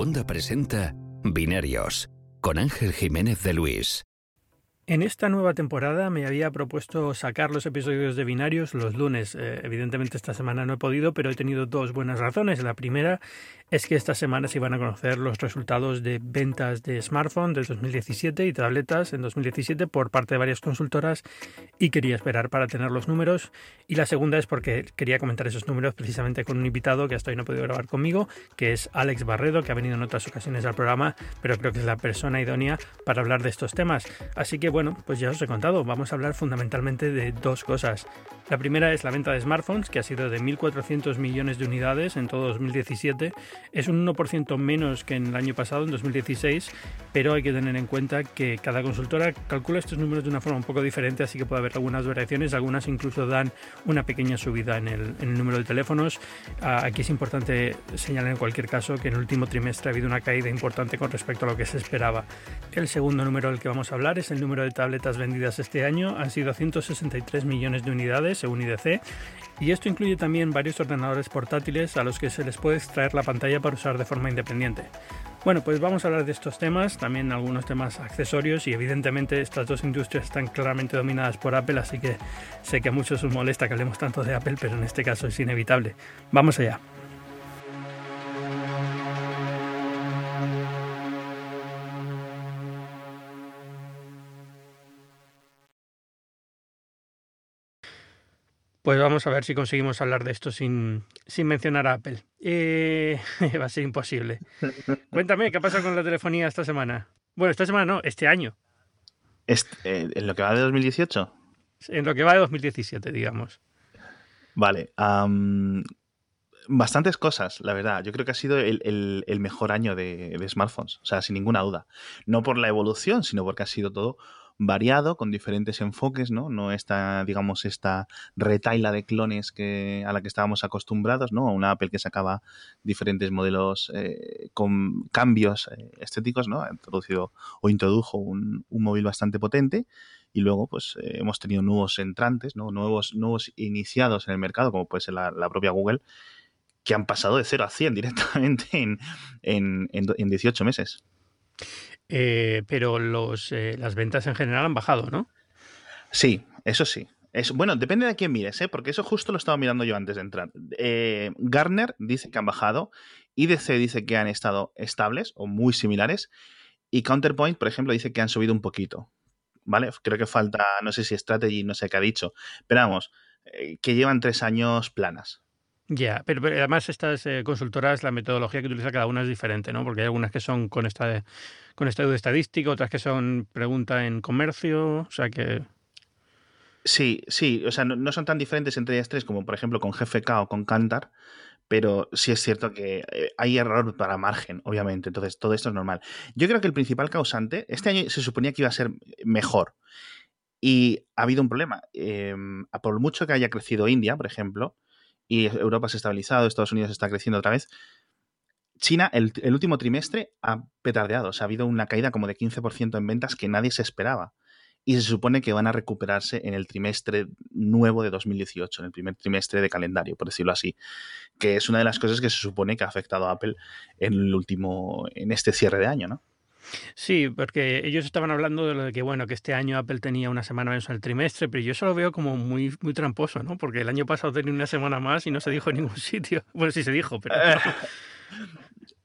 Segunda presenta Binarios con Ángel Jiménez de Luis. En esta nueva temporada me había propuesto sacar los episodios de binarios los lunes. Eh, evidentemente esta semana no he podido, pero he tenido dos buenas razones. La primera es que esta semana se iban a conocer los resultados de ventas de smartphones de 2017 y tabletas en 2017 por parte de varias consultoras y quería esperar para tener los números. Y la segunda es porque quería comentar esos números precisamente con un invitado que hasta hoy no ha podido grabar conmigo, que es Alex Barredo, que ha venido en otras ocasiones al programa, pero creo que es la persona idónea para hablar de estos temas. Así que bueno, pues ya os he contado, vamos a hablar fundamentalmente de dos cosas. La primera es la venta de smartphones, que ha sido de 1.400 millones de unidades en todo 2017. Es un 1% menos que en el año pasado, en 2016, pero hay que tener en cuenta que cada consultora calcula estos números de una forma un poco diferente, así que puede haber algunas variaciones, algunas incluso dan una pequeña subida en el, número de teléfonos. Ah, aquí es importante señalar en cualquier caso que en el último trimestre ha habido una caída importante con respecto a lo que se esperaba. El segundo número del que vamos a hablar es el número de tabletas vendidas este año, han sido 163 millones de unidades según IDC, y esto incluye también varios ordenadores portátiles a los que se les puede extraer la pantalla para usar de forma independiente. Bueno, pues vamos a hablar de estos temas, también algunos temas accesorios y evidentemente estas dos industrias están claramente dominadas por Apple, así que sé que a muchos os molesta que hablemos tanto de Apple, pero en este caso es inevitable. Vamos allá. Pues vamos a ver si conseguimos hablar de esto sin, sin mencionar a Apple. Eh, va a ser imposible. Cuéntame, ¿qué ha pasado con la telefonía esta semana? Bueno, esta semana no, este año. Este, ¿En lo que va de 2018? En lo que va de 2017, digamos. Vale. bastantes cosas, la verdad. Yo creo que ha sido el, mejor año de, de, smartphones, o sea, sin ninguna duda. No por la evolución, sino porque ha sido todo variado, con diferentes enfoques, ¿no? No esta, digamos, esta retaila de clones que, a la que estábamos acostumbrados, ¿no? Una Apple que sacaba diferentes modelos eh, con cambios eh, estéticos, ¿no? Ha introducido o introdujo un, móvil bastante potente y luego pues eh, hemos tenido nuevos entrantes, ¿no? Nuevos, nuevos iniciados en el mercado, como puede ser la, propia Google, que han pasado de 0 a 100 directamente en, en, en 18 meses. Eh, pero eh, las ventas en general han bajado, ¿no? Sí, eso sí. Es, bueno, depende de quién mires, ¿eh? porque eso justo lo estaba mirando yo antes de entrar. Eh, Garner dice que han bajado, IDC dice que han estado estables o muy similares, y Counterpoint, por ejemplo, dice que han subido un poquito. ¿Vale? Creo que falta, no sé si strategy, no sé qué ha dicho, pero vamos, que llevan tres años planas. Ya, pero, además estas consultoras, la metodología que utiliza cada una es diferente, ¿no? Porque hay algunas que son con esta con estudio estadístico, otras que son pregunta en comercio, o sea que... Sí, sí, o sea, no, son tan diferentes entre ellas tres como por ejemplo con GFK o con Kantar, pero sí es cierto que eh, hay error para margen, obviamente, entonces todo esto es normal. Yo creo que el principal causante, este año se suponía que iba a ser mejor y ha habido un problema. Em, por mucho que haya crecido India, por ejemplo, y Europa se ha estabilizado, Estados Unidos está creciendo otra vez, China, el, último trimestre ha petardeado. O sea, ha habido una caída como de 15% en ventas que nadie se esperaba. Y se supone que van a recuperarse en el trimestre nuevo de 2018, en el primer trimestre de calendario, por decirlo así. Que es una de las cosas que se supone que ha afectado a Apple en el último, en este cierre de año, ¿no? Sí, porque ellos estaban hablando de lo de que bueno, que este año Apple tenía una semana menos en el trimestre, pero yo eso lo veo como muy, muy tramposo, ¿no? Porque el año pasado tenía una semana más y no se dijo en ningún sitio. Bueno, sí se dijo, pero.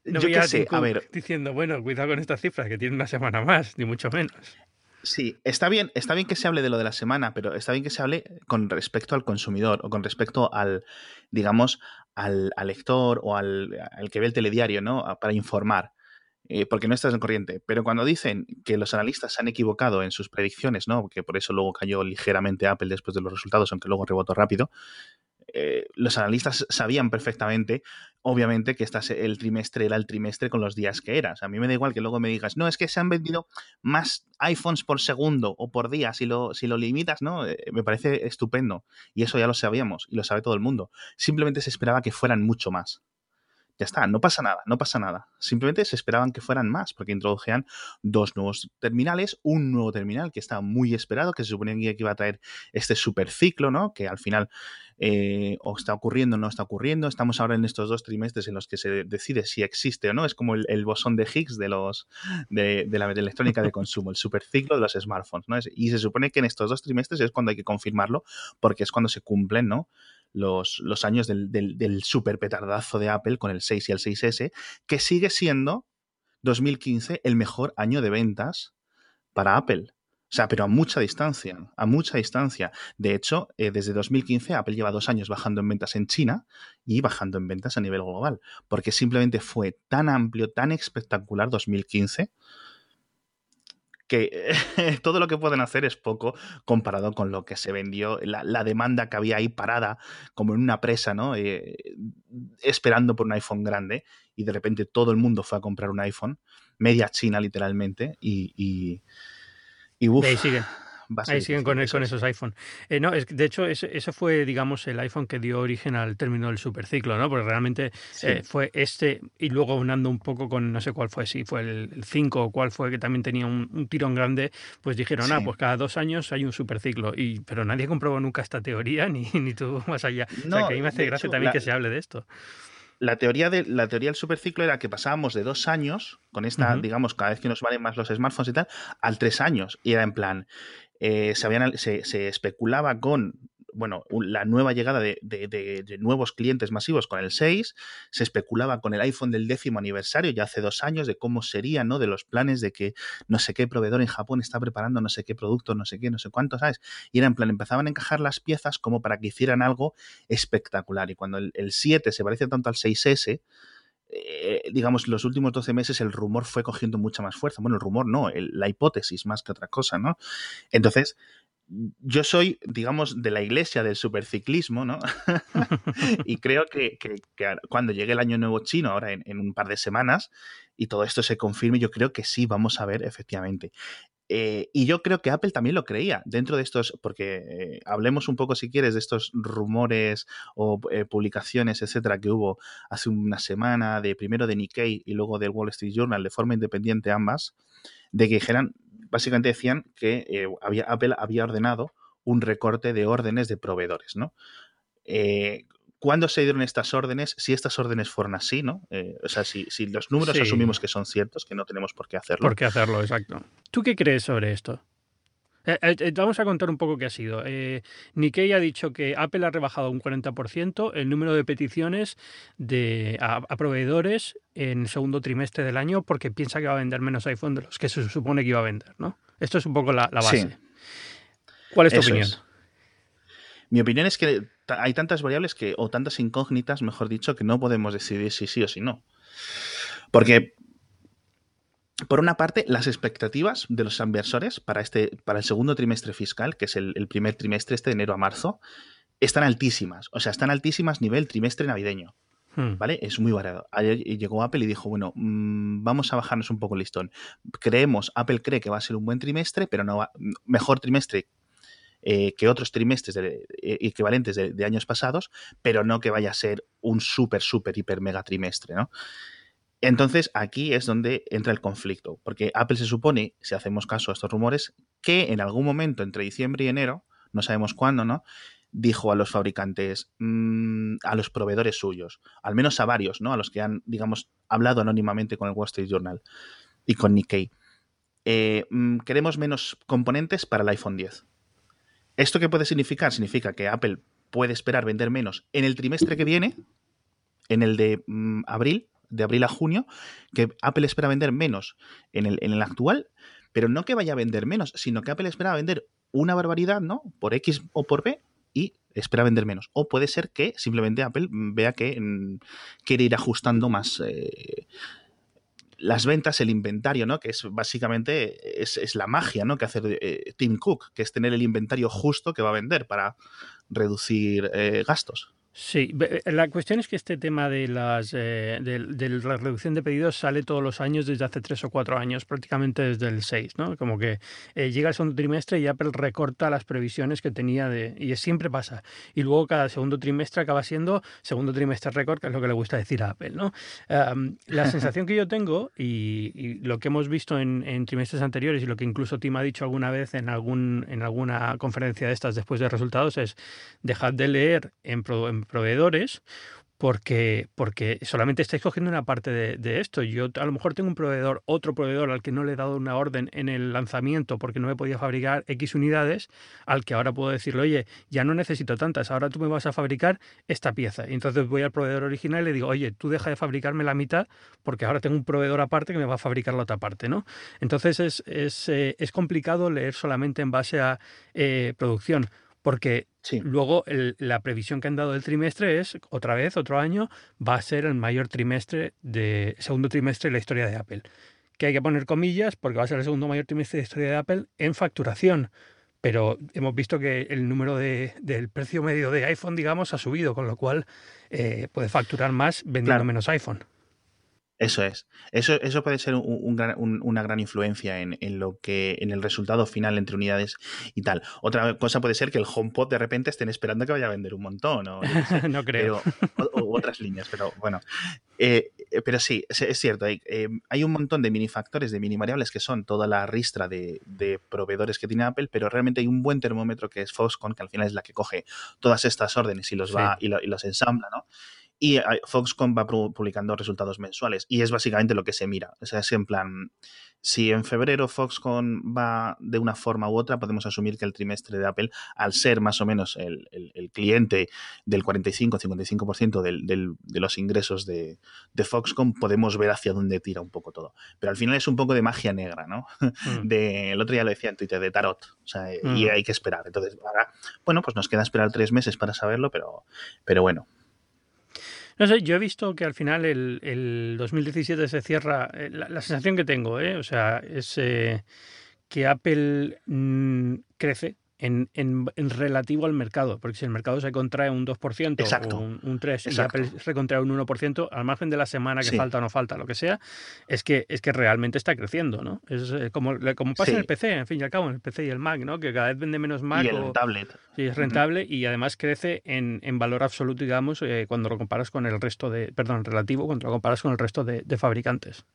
No Yo qué sé, a ver. Diciendo, bueno, cuidado con estas cifras, que tiene una semana más, ni mucho menos. Sí, está bien, está bien que se hable de lo de la semana, pero está bien que se hable con respecto al consumidor o con respecto al, digamos, al, lector o al, que ve el telediario, ¿no? Para informar. Eh, porque no estás en corriente. Pero cuando dicen que los analistas se han equivocado en sus predicciones, ¿no? Que por eso luego cayó ligeramente Apple después de los resultados, aunque luego rebotó rápido, eh, los analistas sabían perfectamente, obviamente, que este, el trimestre era el trimestre con los días que era. a mí me da igual que luego me digas, no, es que se han vendido más iPhones por segundo o por día, si lo, si lo limitas, ¿no? Eh, me parece estupendo. Y eso ya lo sabíamos y lo sabe todo el mundo. Simplemente se esperaba que fueran mucho más. Ya está, no pasa nada, no pasa nada. Simplemente se esperaban que fueran más, porque introdujeran dos nuevos terminales, un nuevo terminal que está muy esperado, que se suponía que iba a traer este superciclo, ¿no? Que al final eh, o está ocurriendo o no está ocurriendo. Estamos ahora en estos dos trimestres en los que se decide si existe o no. Es como el, bosón de Higgs de los de, la electrónica de consumo, el superciclo de los smartphones, ¿no? Y se supone que en estos dos trimestres es cuando hay que confirmarlo, porque es cuando se cumplen, ¿no? Los, años del, del, super petardazo de Apple con el 6 y el 6S, que sigue siendo 2015 el mejor año de ventas para Apple. O sea, pero a mucha distancia, a mucha distancia. De hecho, eh, desde 2015 Apple lleva dos años bajando en ventas en China y bajando en ventas a nivel global, porque simplemente fue tan amplio, tan espectacular 2015 que todo lo que pueden hacer es poco comparado con lo que se vendió, la, demanda que había ahí parada, como en una presa, ¿no? Eh, esperando por un iPhone grande, y de repente todo el mundo fue a comprar un iPhone, media China literalmente, y, y, y Ahí siguen con, con, esos iPhone. Eh, no, es, de hecho, ese, fue, digamos, el iPhone que dio origen al término del superciclo, ¿no? Porque realmente eh, fue este, y luego unando un poco con, no sé cuál fue, si fue el 5 o cuál fue, que también tenía un, tirón grande, pues dijeron, ah, pues cada dos años hay un superciclo. Y, pero nadie comprobó nunca esta teoría, ni, ni tú más allá. o sea, que a mí me hace gracia también que se hable de esto la teoría, de, la teoría del superciclo era que pasábamos de dos años, con esta, digamos, cada vez que nos valen más los smartphones y tal, al tres años. Y era en plan, eh, se, se, especulaba con bueno, la nueva llegada de, nuevos clientes masivos con el 6, se especulaba con el iPhone del décimo aniversario ya hace dos años de cómo sería, ¿no? De los planes de que no sé qué proveedor en Japón está preparando no sé qué producto, no sé qué, no sé cuánto, ¿sabes? Y era en plan, empezaban a encajar las piezas como para que hicieran algo espectacular. Y cuando el, el 7 se parece tanto al 6S, eh, digamos, los últimos 12 meses el rumor fue cogiendo mucha más fuerza. Bueno, el rumor no, la hipótesis más que otra cosa, ¿no? Entonces, yo soy, digamos, de la iglesia del superciclismo, ¿no? y creo que, cuando llegue el año nuevo chino, ahora en, un par de semanas, y todo esto se confirme, yo creo que sí vamos a ver efectivamente eh, y yo creo que Apple también lo creía dentro de estos, porque eh, hablemos un poco si quieres de estos rumores o eh, publicaciones, etcétera, que hubo hace una semana de primero de Nikkei y luego del Wall Street Journal de forma independiente ambas, de que dijeran, básicamente decían que había, Apple había ordenado un recorte de órdenes de proveedores, ¿no? ¿Cuándo se dieron estas órdenes? Si estas órdenes fueron así, ¿no? Eh, o sea, si, los números asumimos que son ciertos, que no tenemos por qué hacerlo. Por qué hacerlo, exacto. ¿Tú qué crees sobre esto? Eh, eh, vamos a contar un poco qué ha sido. Nikkei ha dicho que Apple ha rebajado un 40% el número de peticiones de, a, proveedores en el segundo trimestre del año porque piensa que va a vender menos iPhone de los que se supone que iba a vender, ¿no? Esto es un poco la, base. ¿Cuál es tu opinión? Mi opinión es que hay tantas variables que, o tantas incógnitas, mejor dicho, que no podemos decidir si sí o si no. Porque, por una parte, las expectativas de los inversores para, este, para el segundo trimestre fiscal, que es el, primer trimestre este de enero a marzo, están altísimas. O sea, están altísimas nivel trimestre navideño. Hmm. ¿Vale? Es muy variado. Ayer llegó Apple y dijo, bueno, mm, vamos a bajarnos un poco el listón. Creemos, Apple cree que va a ser un buen trimestre, pero no va, mejor trimestre eh, que otros trimestres eh, equivalentes de, años pasados, pero no que vaya a ser un súper, súper, hiper, mega trimestre, ¿no? Entonces aquí es donde entra el conflicto, porque Apple se supone, si hacemos caso a estos rumores, que en algún momento entre diciembre y enero, no sabemos cuándo, ¿no? Dijo a los fabricantes, mm, a los proveedores suyos, al menos a varios, ¿no? A los que han, digamos, hablado anónimamente con el Wall Street Journal y con Nikkei. Eh, mm, queremos menos componentes para el iPhone 10. ¿Esto qué puede significar? Significa que Apple puede esperar vender menos en el trimestre que viene, en el de mm, abril, de abril a junio, que Apple espera vender menos en el, actual, pero no que vaya a vender menos, sino que Apple espera vender una barbaridad, ¿no? Por X o por B y espera vender menos. O puede ser que simplemente Apple vea que mm, quiere ir ajustando más. Eh, las ventas, el inventario, ¿no? Que es básicamente es, la magia, ¿no? Que hace eh, Tim Cook, que es tener el inventario justo que va a vender para reducir eh, gastos. Sí, la cuestión es que este tema de, las, eh, de, la reducción de pedidos sale todos los años desde hace tres o cuatro años, prácticamente desde el 6, ¿no? Como que eh, llega el segundo trimestre y Apple recorta las previsiones que tenía de... Y siempre pasa. Y luego cada segundo trimestre acaba siendo segundo trimestre récord, que es lo que le gusta decir a Apple, ¿no? la sensación que yo tengo y, lo que hemos visto en, trimestres anteriores y lo que incluso Tim ha dicho alguna vez en, algún, en alguna conferencia de estas después de resultados es dejad de leer en, en proveedores porque, porque solamente estáis cogiendo una parte de, esto. Yo a lo mejor tengo un proveedor, otro proveedor al que no le he dado una orden en el lanzamiento porque no me podía fabricar X unidades, al que ahora puedo decirle, oye, ya no necesito tantas, ahora tú me vas a fabricar esta pieza. Y entonces voy al proveedor original y le digo, oye, tú deja de fabricarme la mitad porque ahora tengo un proveedor aparte que me va a fabricar la otra parte, ¿no? Entonces es, es, eh, es complicado leer solamente en base a eh, producción porque luego la previsión que han dado del trimestre es, otra vez, otro año, va a ser el mayor trimestre de segundo trimestre de la historia de Apple. Que hay que poner comillas porque va a ser el segundo mayor trimestre de la historia de Apple en facturación. Pero hemos visto que el número de, del precio medio de iPhone, digamos, ha subido, con lo cual eh, puede facturar más vendiendo menos iPhone. Eso es. Eso, eso puede ser una gran influencia en, lo que, en el resultado final entre unidades y tal. Otra cosa puede ser que el HomePod de repente estén esperando que vaya a vender un montón. O, no creo. o, otras líneas, pero bueno. Eh, eh, pero sí, es, cierto. Hay, eh, hay, un montón de mini factores, de mini variables que son toda la ristra de, proveedores que tiene Apple, pero realmente hay un buen termómetro que es Foxconn, que al final es la que coge todas estas órdenes y los va y, y los ensambla, ¿no? Y Foxconn va publicando resultados mensuales y es básicamente lo que se mira. O sea, es en plan, si en febrero Foxconn va de una forma u otra, podemos asumir que el trimestre de Apple, al ser más o menos el, cliente del 45-55% de los ingresos de, Foxconn, podemos ver hacia dónde tira un poco todo. Pero al final es un poco de magia negra, ¿no? Mm. De, el otro día lo decía en Twitter, de tarot. O sea, y mm. hay que esperar. Entonces, ahora, bueno, pues nos queda esperar tres meses para saberlo, pero, pero bueno. No sé, yo he visto que al final el, el 2017 se cierra, eh, la, sensación que tengo, ¿eh? o sea, es eh, que Apple mm, crece, en, en, en, relativo al mercado, porque si el mercado se contrae un 2% o un, un 3% y Apple se contrae un 1%, al margen de la semana que falta o no falta, lo que sea, es que, es que realmente está creciendo, ¿no? Es eh, como, como pasa en el PC, en fin y al cabo, en el PC y el Mac, ¿no? Que cada vez vende menos Mac. Y el tablet. Sí, es rentable y además crece en, en valor absoluto, digamos, eh, cuando lo comparas con el resto de, perdón, relativo, cuando lo comparas con el resto de, de fabricantes.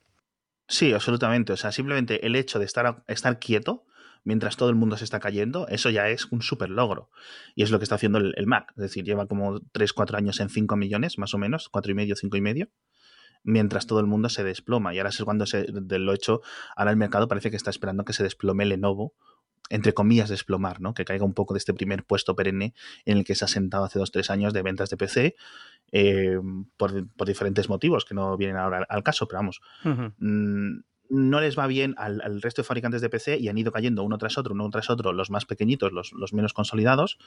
Sí, absolutamente. O sea, simplemente el hecho de estar, estar quieto mientras todo el mundo se está cayendo, eso ya es un súper logro. Y es lo que está haciendo el, Mac. Es decir, lleva como 3, 4 años en 5 millones, más o menos, 4 y medio, 5 y medio, mientras todo el mundo se desploma. Y ahora es cuando se, de lo hecho, ahora el mercado parece que está esperando que se desplome Lenovo, entre comillas, desplomar, ¿no? Que caiga un poco de este primer puesto perenne en el que se ha sentado hace 2, 3 años de ventas de PC. Eh, por, diferentes motivos que no vienen ahora al caso, pero vamos, no les va bien al, resto de fabricantes de PC y han ido cayendo uno tras otro, uno tras otro, los más pequeñitos, los, menos consolidados,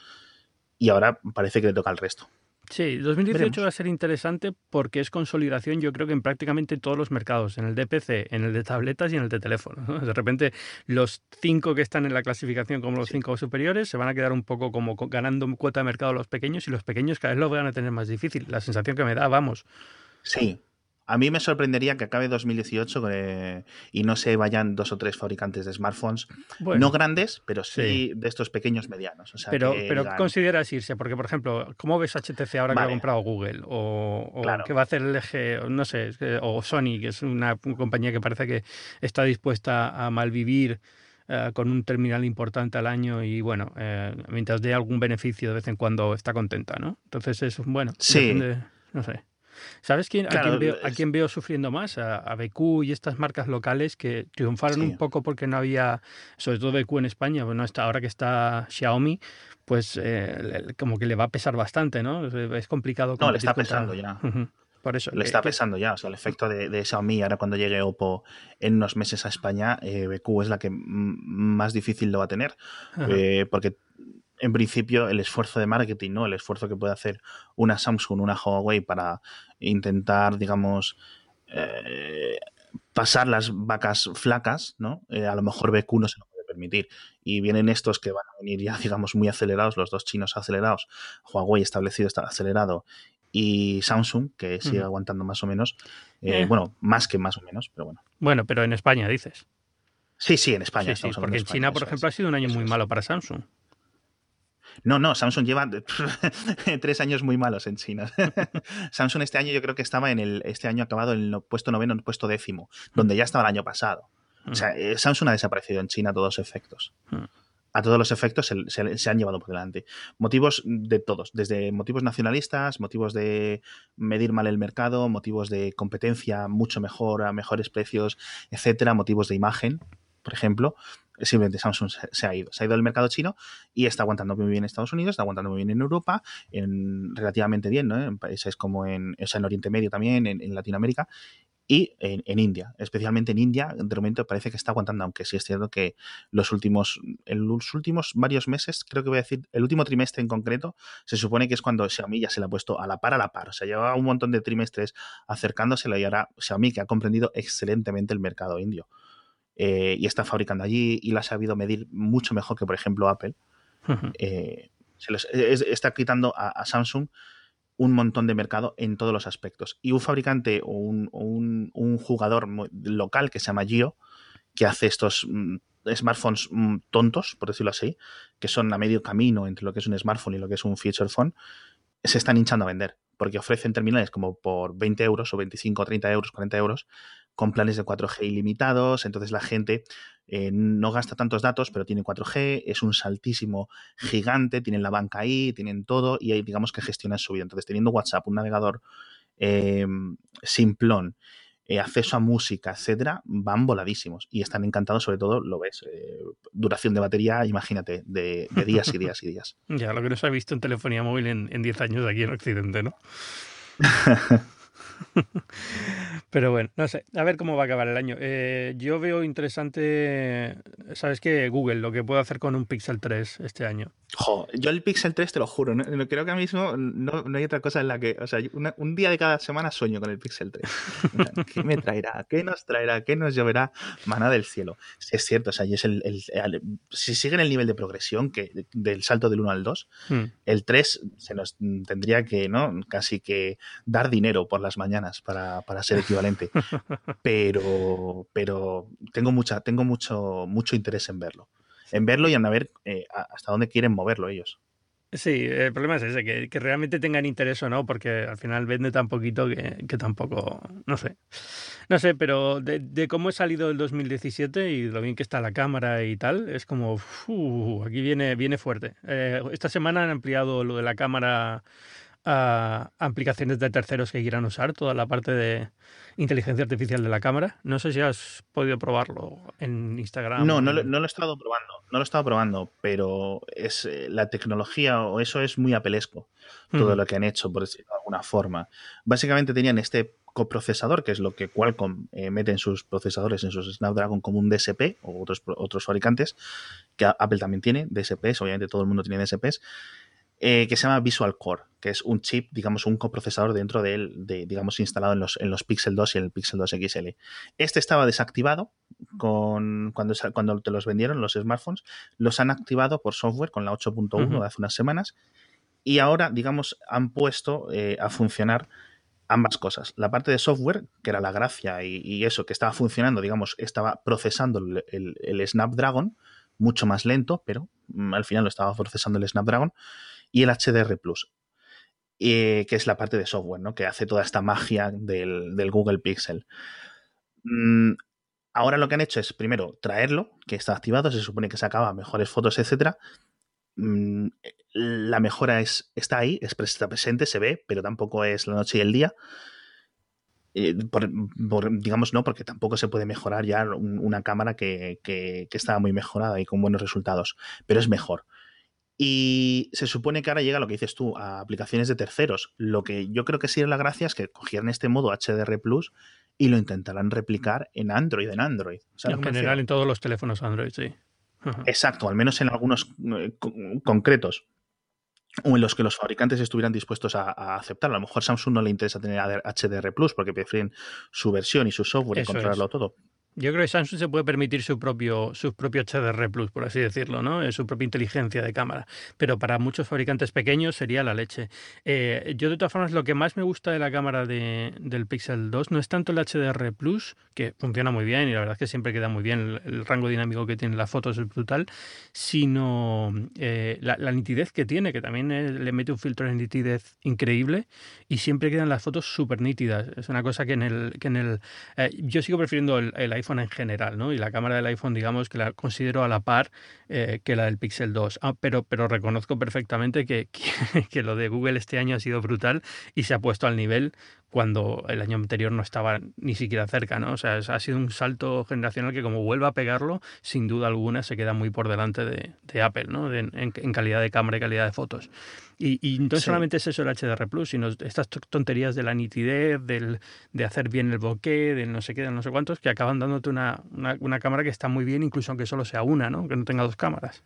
y ahora parece que le toca al resto. Sí, 2018 va a ser interesante porque es consolidación, yo creo que en prácticamente todos los mercados, en el de PC, en el de tabletas y en el de teléfono. De repente, los cinco que están en la clasificación como los cinco superiores se van a quedar un poco como ganando cuota de mercado los pequeños y los pequeños cada vez lo van a tener más difícil. La sensación que me da, vamos. Sí, a mí me sorprendería que acabe 2018 eh, y no se vayan dos o tres fabricantes de smartphones, no grandes, pero sí, de estos pequeños medianos. pero pero consideras irse, porque por ejemplo, ¿cómo ves HTC ahora que ha comprado Google? O, o qué va a hacer el eje, no sé, o Sony, que es una, compañía que parece que está dispuesta a malvivir. Eh, con un terminal importante al año y bueno, eh, mientras dé algún beneficio de vez en cuando está contenta, ¿no? Entonces es bueno, sí. no sé. ¿Sabes quién, a, quién veo, a, quién veo, sufriendo más? A, a, BQ y estas marcas locales que triunfaron un poco porque no había, sobre todo BQ en España, bueno, hasta ahora que está Xiaomi, pues eh, como que le va a pesar bastante, ¿no? Es complicado. No, le está pesando ya. Por eso. Le está pesando ya, o sea, el efecto de, Xiaomi ahora cuando llegue Oppo en unos meses a España, eh, BQ es la que más difícil lo va a tener, eh, porque en principio el esfuerzo de marketing, ¿no? El esfuerzo que puede hacer una Samsung, una Huawei para intentar, digamos, eh, pasar las vacas flacas, ¿no? Eh, a lo mejor BQ no se lo puede permitir. Y vienen estos que van a venir ya, digamos, muy acelerados, los dos chinos acelerados, Huawei establecido está acelerado y Samsung, que sigue aguantando más o menos, eh, eh. bueno, más que más o menos, pero bueno. Bueno, pero en España dices. Sí, sí, en España. Sí, porque en China, por ejemplo, ha sido un año muy malo para Samsung. No, no, Samsung lleva tres años muy malos en China. Samsung este año yo creo que estaba en el, este año acabado en el puesto noveno, en el puesto décimo, donde ya estaba el año pasado. O sea, eh, Samsung ha desaparecido en China a todos efectos. A todos los efectos se, han llevado por delante. Motivos de todos, desde motivos nacionalistas, motivos de medir mal el mercado, motivos de competencia mucho mejor, a mejores precios, etcétera, motivos de imagen, por ejemplo simplemente Samsung se, ha ido. Se ha ido del mercado chino y está aguantando muy bien en Estados Unidos, está aguantando muy bien en Europa, en, relativamente bien, ¿no? En países como en, en Oriente Medio también, en, Latinoamérica y en, India, especialmente en India, de momento parece que está aguantando, aunque sí es cierto que los últimos, en los últimos varios meses, creo que voy a decir, el último trimestre en concreto, se supone que es cuando Xiaomi ya se le ha puesto a la par a la par, o sea, lleva un montón de trimestres acercándoselo y ahora Xiaomi que ha comprendido excelentemente el mercado indio. Eh, y está fabricando allí y la ha sabido medir mucho mejor que, por ejemplo, Apple. Eh, está quitando a, Samsung un montón de mercado en todos los aspectos. Y un fabricante o un, jugador local que se llama Gio, que hace estos mm, smartphones mm, tontos, por decirlo así, que son a medio camino entre lo que es un smartphone y lo que es un feature phone, se están hinchando a vender. Porque ofrecen terminales como por 20 euros o 25, 30 euros, 40 euros, con planes de 4G ilimitados, entonces la gente eh, no gasta tantos datos, pero tiene 4G, es un saltísimo gigante, tienen la banca ahí, tienen todo y ahí digamos que gestionan su vida. Entonces, teniendo WhatsApp, un navegador eh, simplón, eh, acceso a música, etcétera, van voladísimos y están encantados, sobre todo, lo ves, duración de batería, imagínate, de, días y días y días. Ya, lo que no se ha visto en telefonía móvil en 10 años aquí en Occidente, ¿no? Pero bueno, no sé, a ver cómo va a acabar el año. Eh, yo veo interesante, ¿sabes qué? Google, lo que puedo hacer con un Pixel 3 este año. yo el Pixel 3 te lo juro, no, creo que ahora mismo no, hay otra cosa en la que, o sea, un día de cada semana sueño con el Pixel 3. ¿Qué me traerá? ¿Qué nos traerá? ¿Qué nos lloverá? Maná del cielo. Es cierto, o sea, es el, si sigue en el nivel de progresión que del salto del 1 al 2, hmm. el 3 se nos tendría que, ¿no? Casi que dar dinero por las mañanas para, para ser equivalente. pero, pero tengo mucha, tengo mucho, mucho interés en verlo. En verlo y en ver eh, hasta dónde quieren moverlo ellos. Sí, el problema es ese, que, que, realmente tengan interés o no, porque al final vende tan poquito que, que tampoco, no sé. No sé, pero de, de, cómo he salido el 2017 y lo bien que está la cámara y tal, es como, aquí viene, viene fuerte. Eh, esta semana han ampliado lo de la cámara a aplicaciones de terceros que quieran usar, toda la parte de inteligencia artificial de la cámara. No sé si has podido probarlo en Instagram. No, no, lo, he estado probando, no lo he estado probando, pero es eh, la tecnología o eso es muy apelesco, todo lo que han hecho, por decirlo de alguna forma. Básicamente tenían este coprocesador, que es lo que Qualcomm eh, mete en sus procesadores, en sus Snapdragon como un DSP o otros, otros fabricantes, que Apple también tiene DSPs, obviamente todo el mundo tiene DSPs, eh, que se llama Visual Core, que es un chip, digamos, un coprocesador dentro de él, de, digamos, instalado en los, en los Pixel 2 y en el Pixel 2 XL. Este estaba desactivado con, cuando, cuando te los vendieron los smartphones, los han activado por software con la 8.1 de hace unas semanas y ahora, digamos, han puesto eh, a funcionar ambas cosas. La parte de software, que era la gracia y, eso, que estaba funcionando, digamos, estaba procesando el, el Snapdragon, mucho más lento, pero mm, al final lo estaba procesando el Snapdragon y el HDR Plus, que es la parte de software, ¿no? que hace toda esta magia del, Google Pixel. Mm, ahora lo que han hecho es, primero, traerlo, que está activado, se supone que sacaba mejores fotos, etc. Mm, la mejora es, está ahí, es, está presente, se ve, pero tampoco es la noche y el día. Eh, digamos, no, porque tampoco se puede mejorar ya una cámara que, que, que, estaba muy mejorada y con buenos resultados, pero es mejor. Y se supone que ahora llega lo que dices tú, a aplicaciones de terceros. Lo que yo creo que sí es la gracia es que cogieran este modo HDR Plus y lo intentarán replicar en Android, en Android. en general, en todos los teléfonos Android, sí. Exacto, al menos en algunos eh, concretos o en los que los fabricantes estuvieran dispuestos a, aceptarlo. A lo mejor Samsung no le interesa tener HDR Plus porque prefieren su versión y su software y controlarlo todo. Yo creo que Samsung se puede permitir su propio, su propio HDR Plus, por así decirlo, ¿no? Su propia inteligencia de cámara. Pero para muchos fabricantes pequeños sería la leche. Eh, yo, de todas formas, lo que más me gusta de la cámara de, del Pixel 2 no es tanto el HDR Plus, que funciona muy bien y la verdad es que siempre queda muy bien, el, rango dinámico que tiene las fotos es brutal, sino eh, la, nitidez que tiene, que también eh, le mete un filtro de nitidez increíble y siempre quedan las fotos súper nítidas. Es una cosa que en el... Que en el yo sigo prefiriendo el, el iPhone en general, ¿no? Y la cámara del iPhone, digamos, que la considero a la par eh, que la del Pixel 2. Ah, pero, pero reconozco perfectamente que, que, lo de Google este año ha sido brutal y se ha puesto al nivel cuando el año anterior no estaba ni siquiera cerca, ¿no? O sea, ha sido un salto generacional que como vuelva a pegarlo, sin duda alguna se queda muy por delante de, Apple, ¿no? en, calidad de cámara y calidad de fotos. Y, y no solamente es eso el HDR Plus, sino estas tonterías de la nitidez, del, de hacer bien el bokeh, del no sé qué, del no sé cuántos, que acaban dándote una, una, cámara que está muy bien, incluso aunque solo sea una, ¿no? Que no tenga dos cámaras.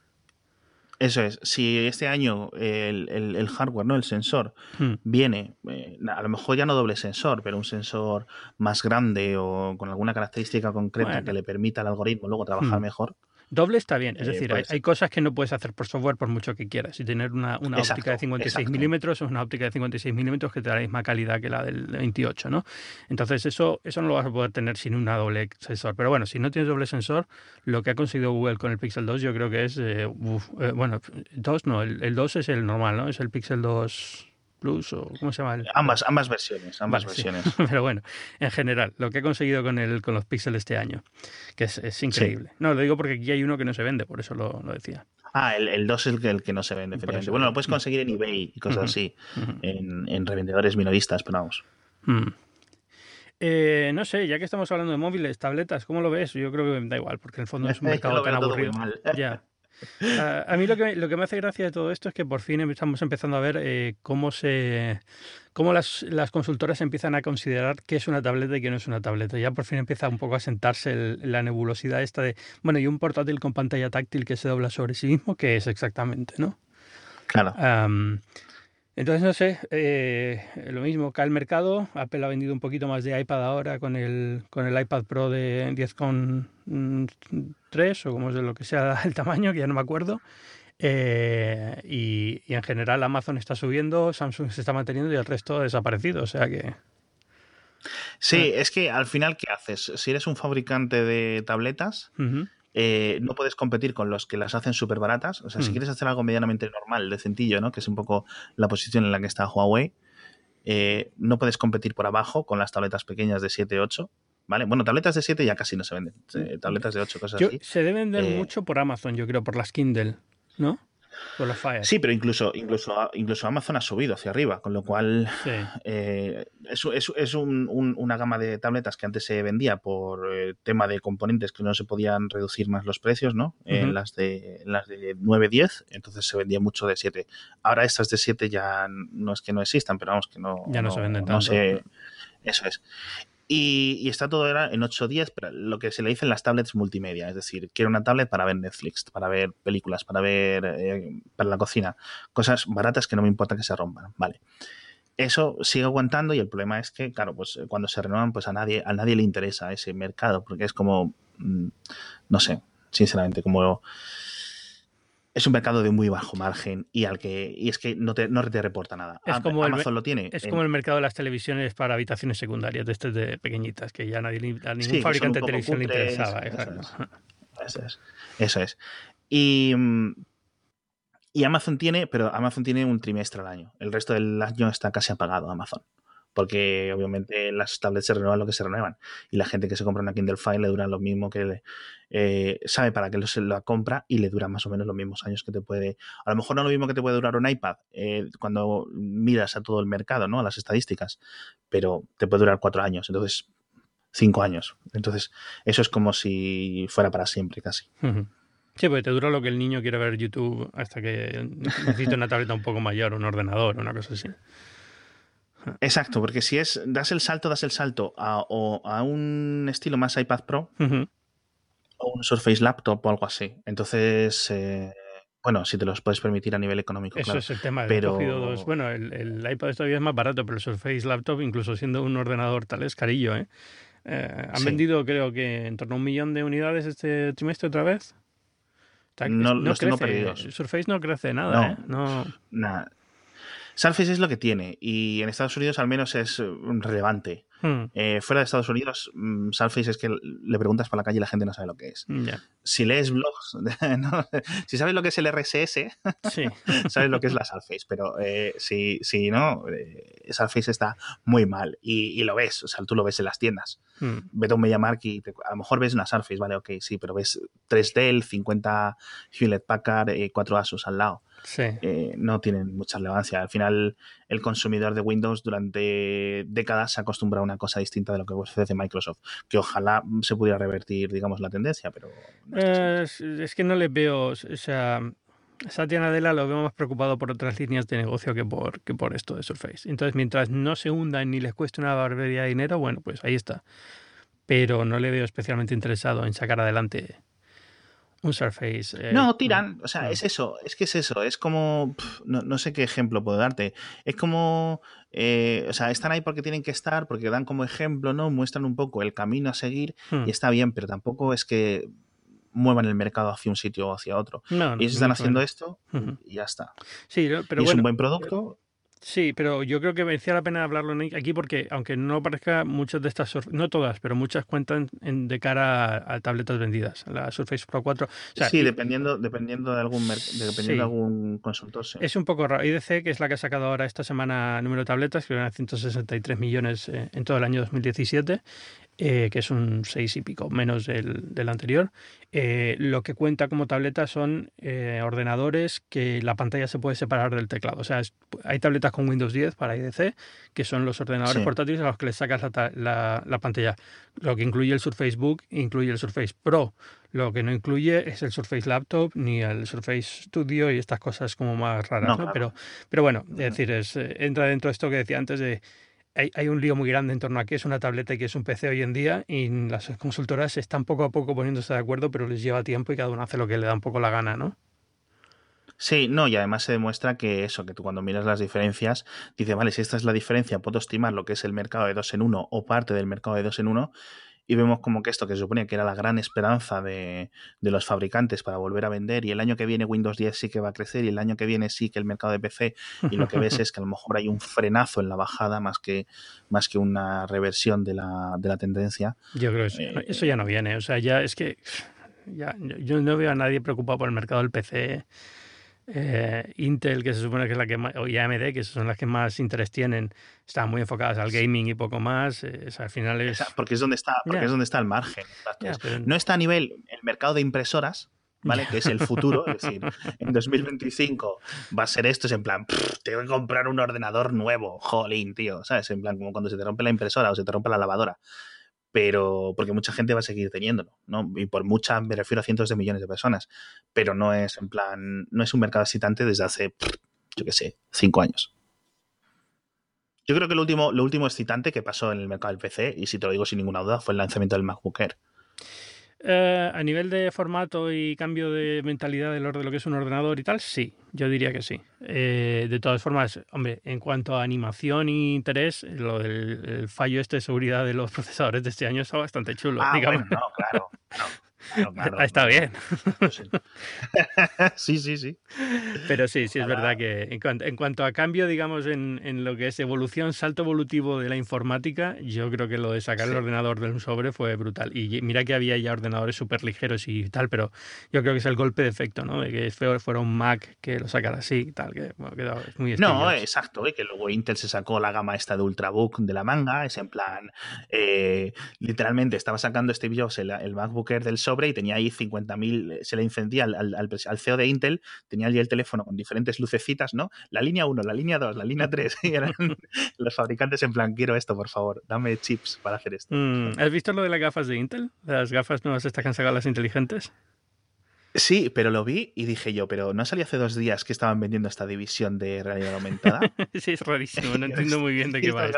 Eso es, si este año el, hardware, ¿no? El sensor hmm. viene, eh, a lo mejor ya no doble sensor, pero un sensor más grande o con alguna característica concreta que le permita al algoritmo luego trabajar hmm. mejor, Doble está bien, es eh, decir, hay, cosas que no puedes hacer por software por mucho que quieras. Y tener una, una óptica de 56 milímetros es una óptica de 56 milímetros que te da la misma calidad que la del 28, ¿no? Entonces eso, eso no lo vas a poder tener sin una doble sensor. Pero bueno, si no tienes doble sensor, lo que ha conseguido Google con el Pixel 2 yo creo que es, eh, eh, bueno, 2 no, el, el 2 es el normal, ¿no? Es el Pixel 2 Plus o cómo se llama. Ambas, ambas versiones, ambas versiones. Pero bueno, en general, lo que he conseguido con el, con los Pixel este año, que es, increíble. No, lo digo porque aquí hay uno que no se vende, por eso lo, decía. Ah, el, el 2 es el que, no se vende, Bueno, lo puedes conseguir en eBay y cosas así, en, revendedores minoristas, pero vamos. Mm. Eh, no sé, ya que estamos hablando de móviles, tabletas, ¿cómo lo ves? Yo creo que da igual, porque en el fondo es un mercado tan aburrido. Ya. A, mí lo que, lo que me hace gracia de todo esto es que por fin estamos empezando a ver eh, cómo se cómo las, las, consultoras empiezan a considerar qué es una tableta y qué no es una tableta. Ya por fin empieza un poco a sentarse la nebulosidad esta de, bueno, y un portátil con pantalla táctil que se dobla sobre sí mismo, ¿qué es exactamente, ¿no? Claro. Entonces, no sé, eh, lo mismo, cae el mercado. Apple ha vendido un poquito más de iPad ahora con el, con el iPad Pro de 10,3 o como es lo que sea el tamaño, que ya no me acuerdo. Eh, y, en general Amazon está subiendo, Samsung se está manteniendo y el resto ha desaparecido. O sea que. Sí, es que al final, ¿qué haces? Si eres un fabricante de tabletas, eh, no puedes competir con los que las hacen súper baratas. O sea, si hmm. quieres hacer algo medianamente normal, decentillo, ¿no? Que es un poco la posición en la que está Huawei, eh, no puedes competir por abajo con las tabletas pequeñas de 7, 8. ¿Vale? Bueno, tabletas de 7 ya casi no se venden. Eh, tabletas de 8, cosas así. Se deben vender mucho por Amazon, yo creo, por las Kindle, ¿no? Sí, pero incluso, incluso, incluso Amazon ha subido hacia arriba, con lo cual eh, es, una gama de tabletas que antes se vendía por eh, tema de componentes que no se podían reducir más los precios, ¿no? En las de las de 9, 10, entonces se vendía mucho de 7. Ahora estas de 7 ya no es que no existan, pero vamos que no, ya no, se venden tanto. eso es. Y, está todo era en 8 días, pero lo que se le dicen las tablets multimedia. Es decir, quiero una tablet para ver Netflix, para ver películas, para ver eh, para la cocina. Cosas baratas que no me importa que se rompan. Vale. Eso sigue aguantando y el problema es que, claro, pues cuando se renuevan, pues a nadie, a nadie le interesa ese mercado, porque es como, mm, no sé, sinceramente, como es un mercado de muy bajo margen y al que y es que no te, no te reporta nada. Es como Amazon lo tiene. Es como el mercado de las televisiones para habitaciones secundarias, de estas de pequeñitas, que ya nadie, a ningún fabricante de televisión le interesaba. Eso es. Eso es. Y, y Amazon tiene, pero Amazon tiene un trimestre al año. El resto del año está casi apagado Amazon porque obviamente las tablets se renuevan lo que se renuevan y la gente que se compra una Kindle Fire le dura lo mismo que le, eh, sabe para qué se la compra y le dura más o menos los mismos años que te puede, a lo mejor no lo mismo que te puede durar un iPad eh, cuando miras a todo el mercado, ¿no? A las estadísticas, pero te puede durar cuatro años, entonces cinco años. Entonces eso es como si fuera para siempre casi. Sí, porque te dura lo que el niño quiere ver YouTube hasta que necesita una tableta un poco mayor, un ordenador, una cosa así. Exacto, porque si es das el salto, das el salto a, o a un estilo más iPad Pro o un Surface Laptop o algo así. Entonces, eh, bueno, si te los puedes permitir a nivel económico. Eso es el tema. Pero... Bueno, el, iPad todavía es más barato, pero el Surface Laptop, incluso siendo un ordenador tal, es carillo, ¿eh? Eh, han vendido, creo que, en torno a un millón de unidades este trimestre otra vez. no, los tengo perdidos. Surface no crece nada, ¿eh? No. Nada. Surface es lo que tiene y en Estados Unidos al menos es relevante. Hmm. Eh, fuera de Estados Unidos, um, es que le preguntas por la calle y la gente no sabe lo que es. Si lees blogs, si sabes lo que es el RSS, sabes lo que es la Surface, pero eh, si, si no, eh, Surface está muy mal y, lo ves, o sea, tú lo ves en las tiendas. Hmm. Vete a un MediaMark y a lo mejor ves una Surface, vale, ok, sí, pero ves 3 Dell, 50 Hewlett Packard, 4 Asus al lado. Eh, no tienen mucha relevancia. Al final, el consumidor de Windows durante décadas se acostumbra a una cosa distinta de lo que ofrece Microsoft, que ojalá se pudiera revertir, digamos, la tendencia, pero... es, que no le veo, o sea, Satya Nadella lo veo más preocupado por otras líneas de negocio que por, que por esto de Surface. Entonces, mientras no se hundan ni les cueste una barbaridad de dinero, bueno, pues ahí está. Pero no le veo especialmente interesado en sacar adelante un Surface. Eh, no, tiran. O sea, es eso. Es que es eso. Es como. no, sé qué ejemplo puedo darte. Es como. Eh, o sea, están ahí porque tienen que estar, porque dan como ejemplo, ¿no? Muestran un poco el camino a seguir hmm. y está bien, pero tampoco es que muevan el mercado hacia un sitio o hacia otro. No, Ellos están haciendo esto y ya está. Sí, pero es un buen producto Sí, pero yo creo que merecía la pena hablarlo aquí porque, aunque no parezca, muchas de estas, no todas, pero muchas cuentan en, de cara a, tabletas vendidas. La Surface Pro 4. sí, dependiendo, dependiendo de algún, dependiendo de algún consultor. Es un poco raro. IDC, que es la que ha sacado ahora esta semana número de tabletas, que a 163 millones eh, en todo el año 2017, eh, que es un 6 y pico menos del, del anterior. Eh, lo que cuenta como tableta son eh, ordenadores que la pantalla se puede separar del teclado. O sea, hay tabletas con Windows 10 para IDC, que son los ordenadores portátiles a los que le sacas la, la, pantalla. Lo que incluye el Surface Book incluye el Surface Pro. Lo que no incluye es el Surface Laptop ni el Surface Studio y estas cosas como más raras. Pero, pero bueno, es decir, es, entra dentro de esto que decía antes de hay, un lío muy grande en torno a qué es una tableta y qué es un PC hoy en día y las consultoras están poco a poco poniéndose de acuerdo, pero les lleva tiempo y cada uno hace lo que le da un poco la gana, ¿no? Sí, no, y además se demuestra que eso, que tú cuando miras las diferencias, dices, vale, si esta es la diferencia, puedo estimar lo que es el mercado de dos en uno o parte del mercado de dos en uno, y vemos como que esto que se suponía que era la gran esperanza de, los fabricantes para volver a vender y el año que viene Windows 10 sí que va a crecer y el año que viene sí que el mercado de PC y lo que ves es que a lo mejor hay un frenazo en la bajada más que, más que una reversión de la, de la tendencia. Yo creo que eso, eso ya no viene, o sea, ya es que ya, yo no veo a nadie preocupado por el mercado del PC eh, Intel, que se supone que es la que más, o AMD, que son las que más interés tienen, están muy enfocadas al gaming y poco más. Eh, al final es... Porque es donde está, porque es donde está el margen. No está a nivel el mercado de impresoras, ¿vale? Que es el futuro, es decir, en 2025 va a ser esto, es en plan, tengo que comprar un ordenador nuevo, jolín, tío, ¿sabes? En plan, como cuando se te rompe la impresora o se te rompe la lavadora pero porque mucha gente va a seguir teniéndolo, ¿no? Y por mucha me refiero a cientos de millones de personas, pero no es en plan, no es un mercado excitante desde hace, yo qué sé, cinco años. Yo creo que lo último, lo último excitante que pasó en el mercado del PC, y si te lo digo sin ninguna duda, fue el lanzamiento del MacBook Air. Eh, a nivel de formato y cambio de mentalidad de lo que es un ordenador y tal, sí, yo diría que sí. Eh, de todas formas, hombre, en cuanto a animación y interés, lo del fallo este de seguridad de los procesadores de este año está bastante chulo. Ah, digamos. no, claro. Está bien. sí, sí, sí. Pero sí, sí es verdad que en cuanto, a cambio, digamos, en, lo que es evolución, salto evolutivo de la informática, yo creo que lo de sacar el ordenador de un sobre fue brutal. Y mira que había ya ordenadores súper ligeros y tal, pero yo creo que es el golpe de efecto, ¿no? De que fuera un Mac que lo sacara así y tal, que bueno, quedó muy No, exacto, y que luego Intel se sacó la gama esta de Ultrabook de la manga, es en plan, eh, literalmente estaba sacando Steve Jobs el, el MacBook Air del sobre y tenía ahí 50.000, eh, se le encendía al, al, CEO de Intel, tenía allí el teléfono con diferentes lucecitas, ¿no? La línea 1, la línea 2, la línea 3, y eran los fabricantes en plan, quiero esto, por favor, dame chips para hacer esto. Mm, ¿Has visto lo de las gafas de Intel? Las gafas nuevas estas que han sacado las inteligentes. Sí, pero lo vi y dije yo, pero ¿no salió hace dos días que estaban vendiendo esta división de realidad aumentada? sí, es rarísimo, no entiendo muy bien de qué va.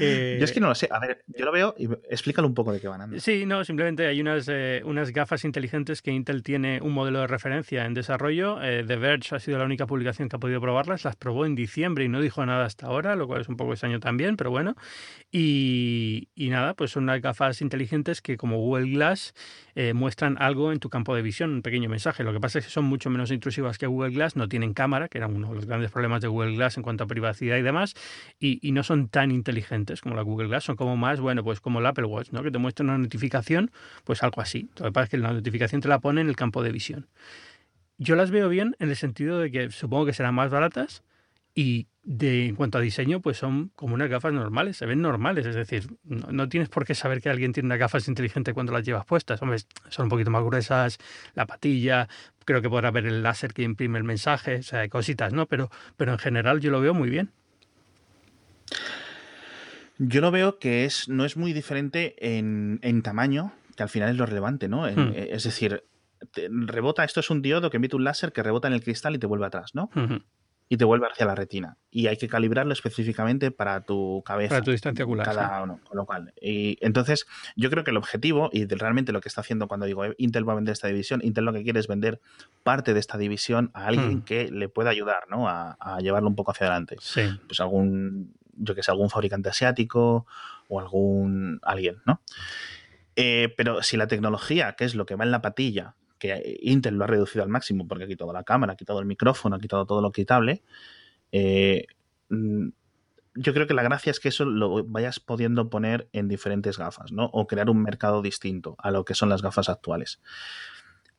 Eh, yo es que no lo sé. A ver, yo lo veo y explícalo un poco de qué van. Sí, no, simplemente hay unas, eh, unas gafas inteligentes que Intel tiene un modelo de referencia en desarrollo. Eh, The Verge ha sido la única publicación que ha podido probarlas. Las probó en diciembre y no dijo nada hasta ahora, lo cual es un poco extraño también, pero bueno. Y, y nada, pues son unas gafas inteligentes que como Google Glass muestran algo en tu campo de visión, un pequeño mensaje. Lo que pasa es que son mucho menos intrusivas que Google Glass, no tienen cámara, que era uno de los grandes problemas de Google Glass en cuanto a privacidad y demás, y, y no son tan inteligentes como la Google Glass, son como más, bueno, pues como el Apple Watch, ¿no? Que te muestra una notificación, pues algo así. Lo que pasa es que la notificación te la pone en el campo de visión. Yo las veo bien en el sentido de que supongo que serán más baratas y de, en cuanto a diseño, pues son como unas gafas normales, se ven normales, es decir, no, tienes por qué saber que alguien tiene unas gafas inteligentes cuando las llevas puestas. Hombre, son un poquito más gruesas, la patilla, creo que podrá ver el láser que imprime el mensaje, o sea, cositas, ¿no? Pero, pero en general yo lo veo muy bien. Yo lo veo que es, no es muy diferente en, tamaño, que al final es lo relevante, ¿no? Hmm. Eh, es decir, rebota, esto es un diodo que emite un láser que rebota en el cristal y te vuelve atrás, ¿no? Y te vuelve hacia la retina. Y hay que calibrarlo específicamente para tu cabeza. Para tu distancia ocular. Cada uno, con lo cual. Y entonces, yo creo que el objetivo, y realmente lo que está haciendo cuando digo eh, Intel va a vender esta división, Intel lo que quiere es vender parte de esta división a alguien hmm. que le pueda ayudar, ¿no? A, a, llevarlo un poco hacia adelante. Sí. Pues algún yo que sé, algún fabricante asiático o algún alguien, ¿no? Eh, pero si la tecnología, que es lo que va en la patilla, que Intel lo ha reducido al máximo porque ha quitado la cámara, ha quitado el micrófono, ha quitado todo lo quitable, eh, mm, yo creo que la gracia es que eso lo vayas pudiendo poner en diferentes gafas, ¿no? O crear un mercado distinto a lo que son las gafas actuales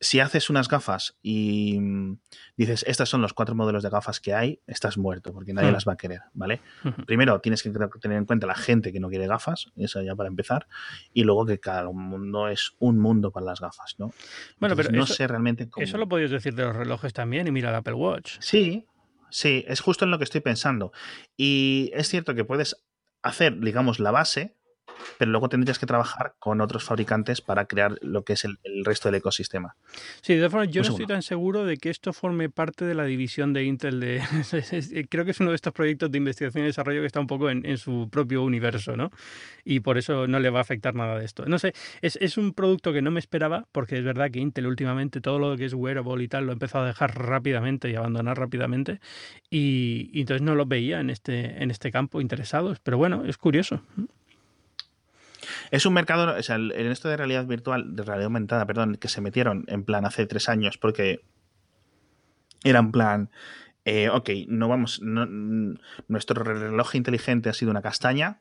si haces unas gafas y mm, dices, estos son los cuatro modelos de gafas que hay, estás muerto, porque nadie hmm. las va a querer, ¿vale? Primero, tienes que tener en cuenta la gente que no quiere gafas, eso ya para empezar, y luego que cada mundo es un mundo para las gafas, ¿no? Bueno, pero no sé realmente cómo... Eso lo podías decir de los relojes también, y mira el Apple Watch. Sí, sí, es justo en lo que estoy pensando. Y es cierto que puedes hacer, digamos, la base, pero luego tendrías que trabajar con otros fabricantes para crear lo que es el, resto del ecosistema. Sí, de todas formas, yo no estoy tan seguro de que esto forme parte de la división de Intel. De, creo que es uno de estos proyectos de investigación y desarrollo que está un poco en, su propio universo, ¿no? Y por eso no le va a afectar nada de esto. No sé, es, es, un producto que no me esperaba, porque es verdad que Intel últimamente todo lo que es wearable y tal lo ha empezado a dejar rápidamente y abandonar rápidamente. Y, y entonces no lo veía en este, en este campo interesados. Pero bueno, es curioso. Es un mercado, o sea, en esto de realidad virtual, de realidad aumentada, perdón, que se metieron en plan hace tres años porque era en plan, eh, ok, no vamos, nuestro reloj inteligente ha sido una castaña,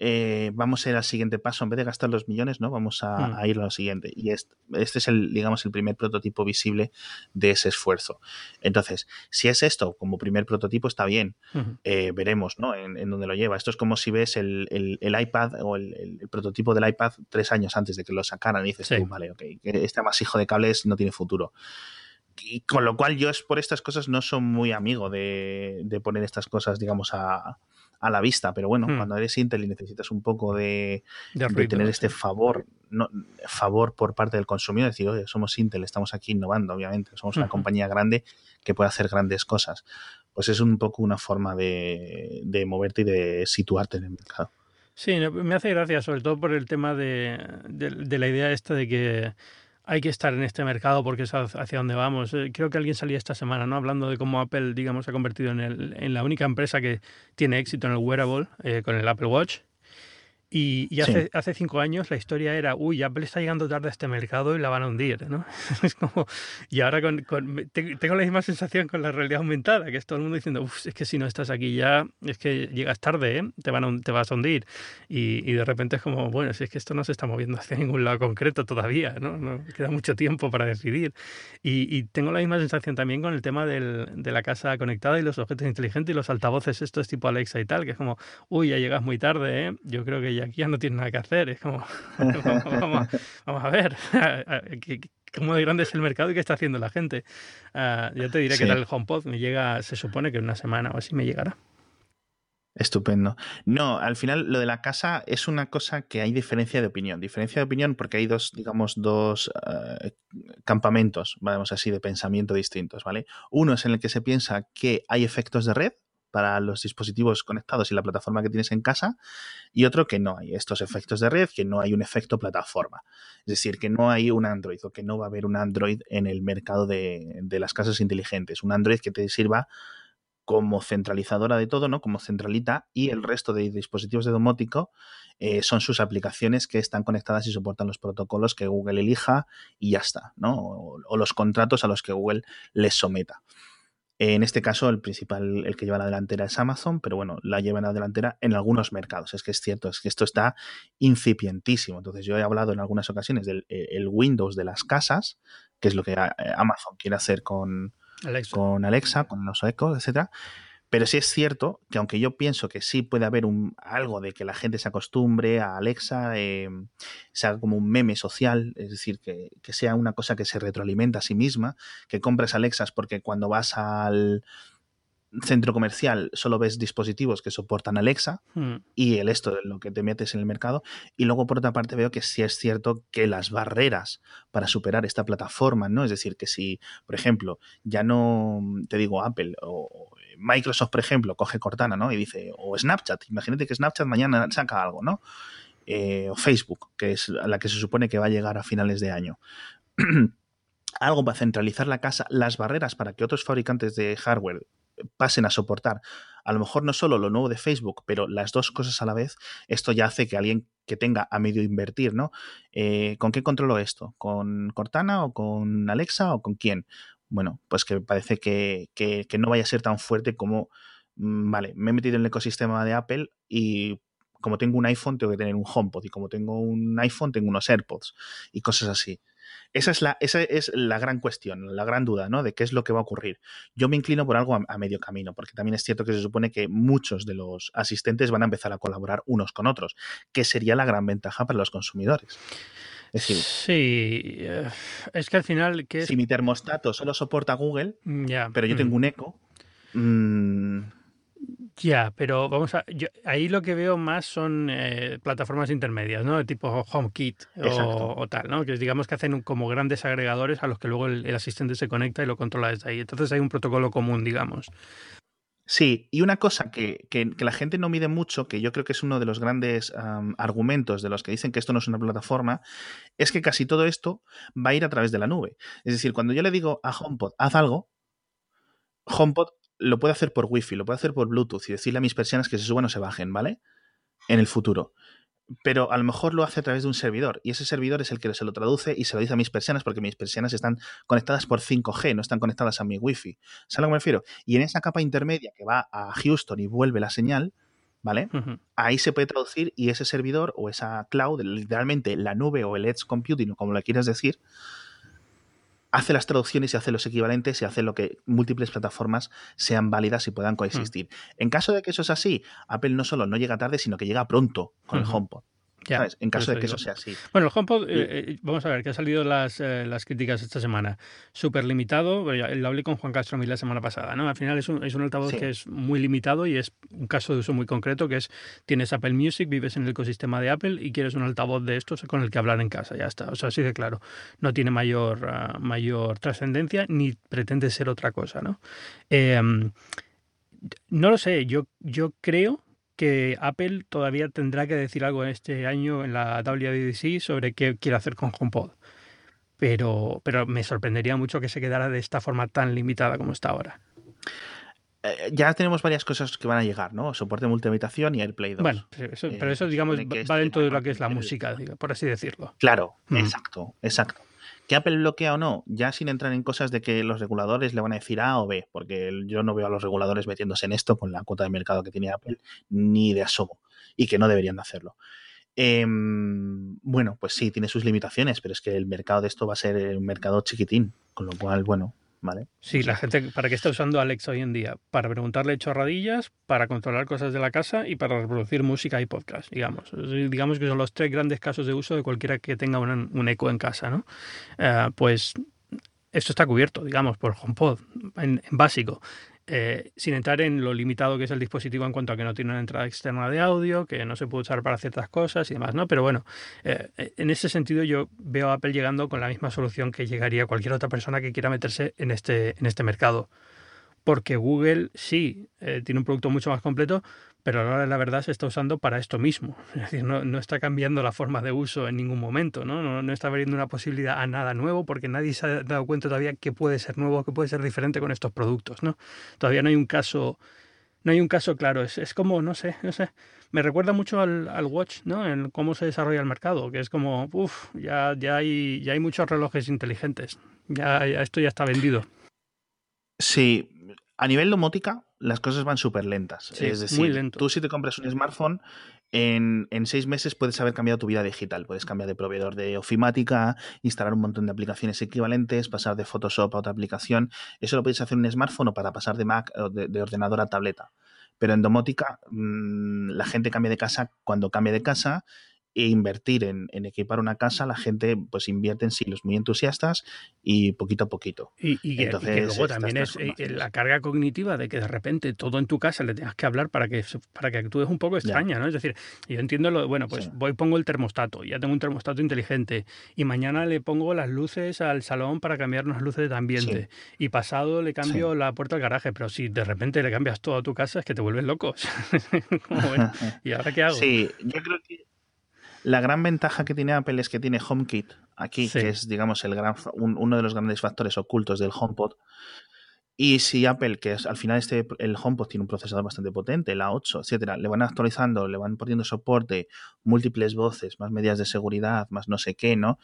eh, vamos a ir al siguiente paso, en vez de gastar los millones, ¿no? Vamos a, hmm. ir a lo siguiente. Y este, es el, digamos, el primer prototipo visible de ese esfuerzo. Entonces, si es esto como primer prototipo, está bien. Eh, veremos, ¿no? En, dónde lo lleva. Esto es como si ves el, iPad o el, prototipo del iPad tres años antes de que lo sacaran y dices, vale, ok, este hijo de cables no tiene futuro. Y con lo cual yo es por estas cosas no soy muy amigo de, de poner estas cosas, digamos, a, a la vista, pero bueno, hmm. cuando eres Intel y necesitas un poco de, tener este favor, no, favor por parte del consumidor, decir, oye, somos Intel, estamos aquí innovando, obviamente, somos una compañía grande que puede hacer grandes cosas. Pues es un poco una forma de, de moverte y de situarte en el mercado. Sí, me hace gracia, sobre todo por el tema de, de la idea esta de que hay que estar en este mercado porque es hacia donde vamos. Eh, creo que alguien salía esta semana, ¿no? Hablando de cómo Apple, digamos, se ha convertido en, el, en la única empresa que tiene éxito en el wearable eh, con el Apple Watch y, hace, hace, cinco años la historia era, uy, Apple está llegando tarde a este mercado y la van a hundir, ¿no? Es como, y ahora con, tengo la misma sensación con la realidad aumentada, que es todo el mundo diciendo, uff, es que si no estás aquí ya, es que llegas tarde, ¿eh? te, van te vas a hundir. Y, y, de repente es como, bueno, si es que esto no se está moviendo hacia ningún lado concreto todavía, ¿no? no queda mucho tiempo para decidir. Y, y, tengo la misma sensación también con el tema del, de la casa conectada y los objetos inteligentes y los altavoces estos tipo Alexa y tal, que es como, uy, ya llegas muy tarde, ¿eh? Yo creo que ya aquí ya no tiene nada que hacer. Es como, vamos, a ver cómo de grande es el mercado y qué está haciendo la gente. Uh, ya te diré que tal el HomePod me llega, se supone que en una semana o así me llegará. Estupendo. No, al final lo de la casa es una cosa que hay diferencia de opinión. Diferencia de opinión porque hay dos, digamos, dos uh, campamentos, vamos así, de pensamiento distintos, ¿vale? Uno es en el que se piensa que hay efectos de red, para los dispositivos conectados y la plataforma que tienes en casa, y otro que no hay estos efectos de red, que no hay un efecto plataforma. Es decir, que no hay un Android o que no va a haber un Android en el mercado de, de las casas inteligentes. Un Android que te sirva como centralizadora de todo, ¿no? Como centralita, y el resto de dispositivos de domótico eh, son sus aplicaciones que están conectadas y soportan los protocolos que Google elija y ya está, ¿no? O, los contratos a los que Google les someta. En este caso, el principal, el que lleva la delantera es Amazon, pero bueno, la lleva en la delantera en algunos mercados. Es que es cierto, es que esto está incipientísimo. Entonces, yo he hablado en algunas ocasiones del eh, el Windows de las casas, que es lo que eh, Amazon quiere hacer con, con Alexa, con los Echo, etcétera. Pero sí es cierto que aunque yo pienso que sí puede haber un, algo de que la gente se acostumbre a Alexa, eh, sea como un meme social, es decir, que, que, sea una cosa que se retroalimenta a sí misma, que compres Alexas porque cuando vas al, centro comercial solo ves dispositivos que soportan Alexa hmm. y el esto de lo que te metes en el mercado. Y luego, por otra parte, veo que sí es cierto que las barreras para superar esta plataforma, ¿no? Es decir, que si, por ejemplo, ya no te digo Apple o Microsoft, por ejemplo, coge Cortana, ¿no? Y dice, o Snapchat, imagínate que Snapchat mañana saca algo, ¿no? Eh, o Facebook, que es la que se supone que va a llegar a finales de año. algo para centralizar la casa, las barreras para que otros fabricantes de hardware pasen a soportar a lo mejor no solo lo nuevo de Facebook, pero las dos cosas a la vez, esto ya hace que alguien que tenga a medio invertir, ¿no? Eh, ¿Con qué controlo esto? ¿Con Cortana o con Alexa o con quién? Bueno, pues que parece que, que, no vaya a ser tan fuerte como, mm, vale, me he metido en el ecosistema de Apple y como tengo un iPhone tengo que tener un HomePod y como tengo un iPhone tengo unos AirPods y cosas así. Esa es, la, esa es la gran cuestión, la gran duda, ¿no? De qué es lo que va a ocurrir. Yo me inclino por algo a, medio camino, porque también es cierto que se supone que muchos de los asistentes van a empezar a colaborar unos con otros, que sería la gran ventaja para los consumidores. Es decir, sí, eh, es que al final... ¿qué Si mi termostato solo soporta Google, mm, pero yo tengo mm. un eco, mmm, ya, pero vamos a. ahí lo que veo más son eh, plataformas intermedias, ¿no? De tipo HomeKit o, o, tal, ¿no? Que digamos que hacen como grandes agregadores a los que luego el, asistente se conecta y lo controla desde ahí. Entonces hay un protocolo común, digamos. Sí, y una cosa que, que, la gente no mide mucho, que yo creo que es uno de los grandes argumentos de los que dicen que esto no es una plataforma, es que casi todo esto va a ir a través de la nube. Es decir, cuando yo le digo a HomePod, haz algo, HomePod lo puede hacer por Wi-Fi, lo puede hacer por Bluetooth y decirle a mis persianas que se suban o se bajen, ¿vale? En el futuro. Pero a lo mejor lo hace a través de un servidor y ese servidor es el que se lo traduce y se lo dice a mis persianas porque mis persianas están conectadas por 5G, no están conectadas a mi Wi-Fi. ¿Sabes a lo que me refiero? Y en esa capa intermedia que va a Houston y vuelve la señal, ¿vale? Ahí se puede traducir y ese servidor o esa cloud, literalmente la nube o el edge computing, o como lo quieras decir, hace las traducciones y hace los equivalentes y hace lo que múltiples plataformas sean válidas y puedan coexistir. Hmm. En caso de que eso es así, Apple no solo no llega tarde, sino que llega pronto con el HomePod. En caso de que eso sea así. Bueno, el HomePod, eh, eh, vamos a ver, que han salido las, eh, las críticas esta semana. Súper limitado, lo hablé con Juan Castro la semana pasada, ¿no? Al final es un, es un altavoz que es muy limitado y es un caso de uso muy concreto, que es, tienes Apple Music, vives en el ecosistema de Apple y quieres un altavoz de estos con el que hablar en casa, ya está. O sea, así de claro. No tiene mayor, ah, mayor trascendencia ni pretende ser otra cosa, ¿no? no lo sé, yo, yo creo que Apple todavía tendrá que decir algo este año en la WWDC sobre qué quiere hacer con HomePod. Pero, pero me sorprendería mucho que se quedara de esta forma tan limitada como está ahora. Eh, ya tenemos varias cosas que van a llegar, ¿no? Soporte multihabitación y AirPlay 2. Bueno, pero eso, digamos, va dentro de lo que es la música, por así decirlo. Claro, mm. exacto, exacto. Que Apple bloquea o no, ya sin entrar en cosas de que los reguladores le van a decir A o B, porque yo no veo a los reguladores metiéndose en esto con la cuota de mercado que tiene Apple, ni de asomo, y que no deberían de hacerlo. Em, bueno, pues sí, tiene sus limitaciones, pero es que el mercado de esto va a ser un mercado chiquitín, con lo cual, bueno, Sí, la gente, ¿para qué está usando Alexa hoy en día? Para preguntarle chorradillas, para controlar cosas de la casa y para reproducir música y podcast, digamos. Digamos que son los tres grandes casos de uso de cualquiera que tenga un, eco en casa, ¿no? Eh, pues esto está cubierto, digamos, por HomePod, en básico. Eh, sin entrar en lo limitado que es el dispositivo en cuanto a que no tiene una entrada externa de audio, que no se puede usar para ciertas cosas y demás, ¿no? Pero bueno, eh, en ese sentido yo veo a Apple llegando con la misma solución que llegaría cualquier otra persona que quiera meterse en este, en este mercado. porque Google sí eh, tiene un producto mucho más completo, pero ahora la verdad se está usando para esto mismo. Es decir, no, no está cambiando la forma de uso en ningún momento, ¿no? ¿no? No, está abriendo una posibilidad a nada nuevo porque nadie se ha dado cuenta todavía que puede ser nuevo, que puede ser diferente con estos productos, ¿no? Todavía no hay un caso, no hay un caso claro. Es, es como, no sé, no sé. Me recuerda mucho al, al Watch, ¿no? En cómo se desarrolla el mercado, que es como, uff, ya, ya, hay, ya hay muchos relojes inteligentes. Ya, ya esto ya está vendido. Sí, a nivel domótica, las cosas van súper lentas. Sí, es decir, muy lento. tú si te compras un smartphone, en, en, seis meses puedes haber cambiado tu vida digital. Puedes cambiar de proveedor de ofimática, instalar un montón de aplicaciones equivalentes, pasar de Photoshop a otra aplicación. Eso lo puedes hacer en un smartphone o para pasar de Mac o de, de ordenador a tableta. Pero en domótica, mmm, la gente cambia de casa cuando cambia de casa e invertir en, en, equipar una casa, la gente pues invierte en sí, los muy entusiastas y poquito a poquito. Y, y, que, Entonces, y que, luego también es eh, la carga cognitiva de que de repente todo en tu casa le tengas que hablar para que para que actúes un poco extraña, ya. ¿no? Es decir, yo entiendo lo, bueno, pues sí. voy pongo el termostato, ya tengo un termostato inteligente y mañana le pongo las luces al salón para cambiar unas luces de ambiente sí. y pasado le cambio sí. la puerta al garaje, pero si de repente le cambias todo a tu casa es que te vuelves loco. ¿Y ahora qué hago? Sí, yo creo que la gran ventaja que tiene Apple es que tiene HomeKit aquí, sí. que es, digamos, el gran, un, uno de los grandes factores ocultos del HomePod. Y si Apple, que es, al final este, el HomePod tiene un procesador bastante potente, el A8, etcétera, le van actualizando, le van poniendo soporte, múltiples voces, más medidas de seguridad, más no sé qué, ¿no?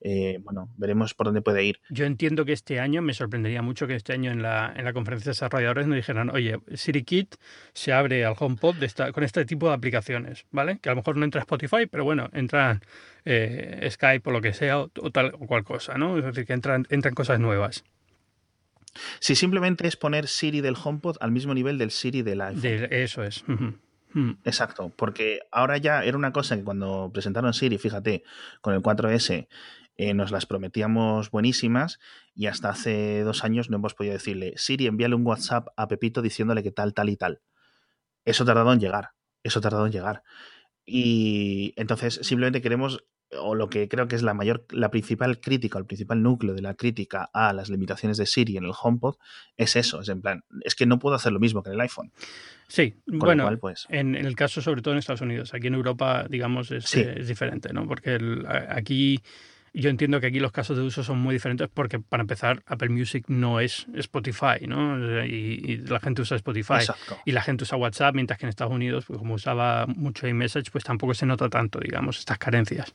Eh, bueno, veremos por dónde puede ir. Yo entiendo que este año, me sorprendería mucho que este año en la, en la conferencia de desarrolladores nos dijeran, oye, SiriKit se abre al HomePod de esta, con este tipo de aplicaciones, ¿vale? Que a lo mejor no entra Spotify, pero bueno, entra eh, Skype o lo que sea, o, o, tal o cual cosa, ¿no? Es decir, que entran, entran cosas nuevas. Si simplemente es poner Siri del HomePod al mismo nivel del Siri del iPhone. De, eso es. Uh -huh. Exacto, porque ahora ya era una cosa que cuando presentaron Siri, fíjate, con el 4S, eh, nos las prometíamos buenísimas y hasta hace dos años no hemos podido decirle, Siri, envíale un WhatsApp a Pepito diciéndole que tal, tal y tal. Eso ha tardado en llegar, eso ha tardado en llegar. Y entonces simplemente queremos, o lo que creo que es la mayor, la principal crítica, el principal núcleo de la crítica a las limitaciones de Siri en el HomePod, es eso, es en plan, es que no puedo hacer lo mismo que en el iPhone. Sí, Con bueno, cual, pues... en, en, el caso sobre todo en Estados Unidos, aquí en Europa, digamos, es, sí. es diferente, ¿no? Porque el, aquí yo entiendo que aquí los casos de uso son muy diferentes porque, para empezar, Apple Music no es Spotify, ¿no? Y, y la gente usa Spotify Exacto. y la gente usa WhatsApp, mientras que en Estados Unidos, pues como usaba mucho iMessage, pues tampoco se nota tanto, digamos, estas carencias.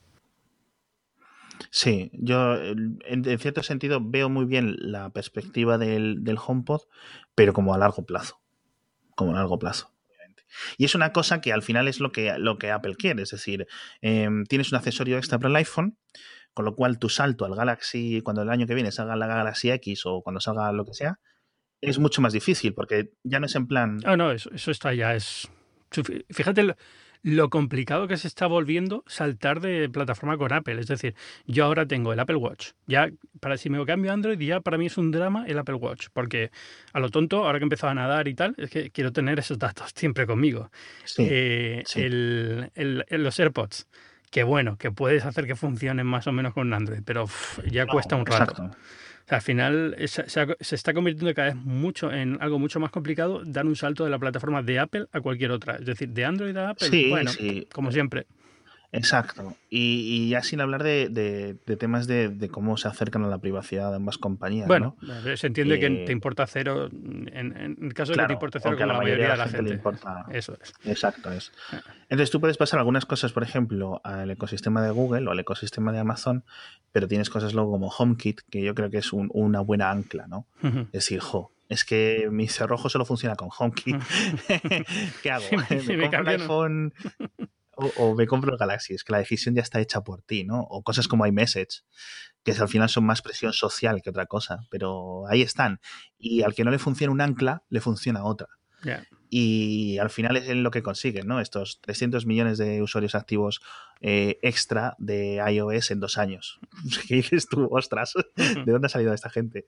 Sí, yo en, cierto sentido veo muy bien la perspectiva del, del HomePod, pero como a largo plazo. Como a largo plazo. Y es una cosa que al final es lo que, lo que Apple quiere, es decir, eh, tienes un accesorio extra para el iPhone, con lo cual tu salto al Galaxy, cuando el año que viene salga la Galaxy X o cuando salga lo que sea, es mucho más difícil, porque ya no es en plan... Ah, no, eso, eso está ya, es... Fíjate lo, lo, complicado que se está volviendo saltar de plataforma con Apple. Es decir, yo ahora tengo el Apple Watch. Ya, para si me cambio a Android, ya para mí es un drama el Apple Watch. Porque a lo tonto, ahora que he empezado a nadar y tal, es que quiero tener esos datos siempre conmigo. Sí, eh, sí. El, el, el, los AirPods que bueno, que puedes hacer que funcionen más o menos con Android, pero uff, ya no, cuesta un rato. Exacto. O sea, al final se, se, se, está convirtiendo cada vez mucho en algo mucho más complicado dar un salto de la plataforma de Apple a cualquier otra. Es decir, de Android a Apple, sí, bueno, sí. como siempre. Exacto. Y, y, ya sin hablar de, de, de temas de, de, cómo se acercan a la privacidad de ambas compañías. Bueno, ¿no? se entiende eh, que te importa cero, en, en el caso claro, de que te importa cero, como la, la mayoría, de la gente. gente. Importa... Eso es. Exacto, es. Entonces tú puedes pasar algunas cosas, por ejemplo, al ecosistema de Google o al ecosistema de Amazon, pero tienes cosas luego como HomeKit, que yo creo que es un, una buena ancla, ¿no? Uh -huh. Es decir, jo, es que mi cerrojo solo funciona con HomeKit. ¿Qué hago? Me, si me, me compro iPhone o, o, me compro el Galaxy, es que la decisión ya está hecha por ti, ¿no? O cosas como iMessage, que al final son más presión social que otra cosa, pero ahí están. Y al que no le funciona un ancla, le funciona otra. Yeah. y al final es lo que consiguen, ¿no? Estos 300 millones de usuarios activos eh, extra de iOS en dos años. ¿Qué dices tú? Ostras, ¿de dónde ha salido esta gente?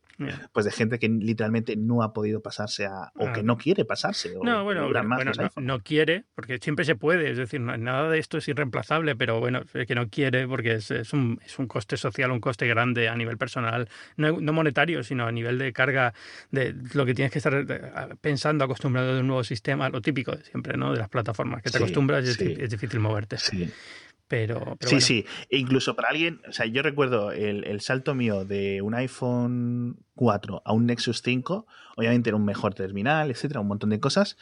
Pues de gente que literalmente no ha podido pasarse a, o que no quiere pasarse. O no, bueno, no, quiere, porque siempre se puede, es decir, nada de esto es irreemplazable, pero bueno, que no quiere porque es, es, un, es un coste social, un coste grande a nivel personal, no, no monetario, sino a nivel de carga de lo que tienes que estar eh, pensando, acostumbrado de un nuevo sistema, lo típico siempre, ¿no? De las plataformas, que te acostumbras y es, difícil moverte. Sí. Pero, sí, sí. E incluso para alguien, o sea, yo recuerdo el, salto mío de un iPhone 4 a un Nexus 5, obviamente era un mejor terminal, etcétera, un montón de cosas,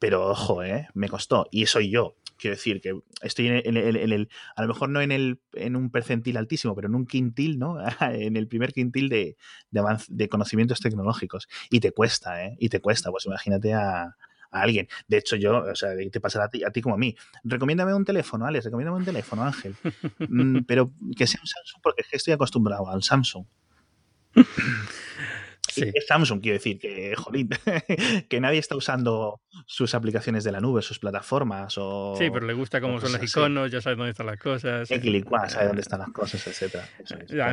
pero ojo, ¿eh? me costó. Y soy yo. Quiero decir que estoy en el, a lo mejor no en, el, en un percentil altísimo, pero en un quintil, ¿no? en el primer quintil de, de, de conocimientos tecnológicos. Y te cuesta, ¿eh? Y te cuesta. Pues imagínate a, a alguien. De hecho, yo, o sea, te pasará a ti, a ti como a mí. Recomiéndame un teléfono, Alex, recomiéndame un teléfono, Ángel. Mm, pero que sea un Samsung porque es que estoy acostumbrado al Samsung. Es Samsung, quiero decir, que, jolín, que nadie está usando sus aplicaciones de la nube, sus plataformas o... Sí, pero le gusta cómo son los iconos, ya sabe dónde están las cosas. Equilicuá, sabe dónde están las cosas, etcétera.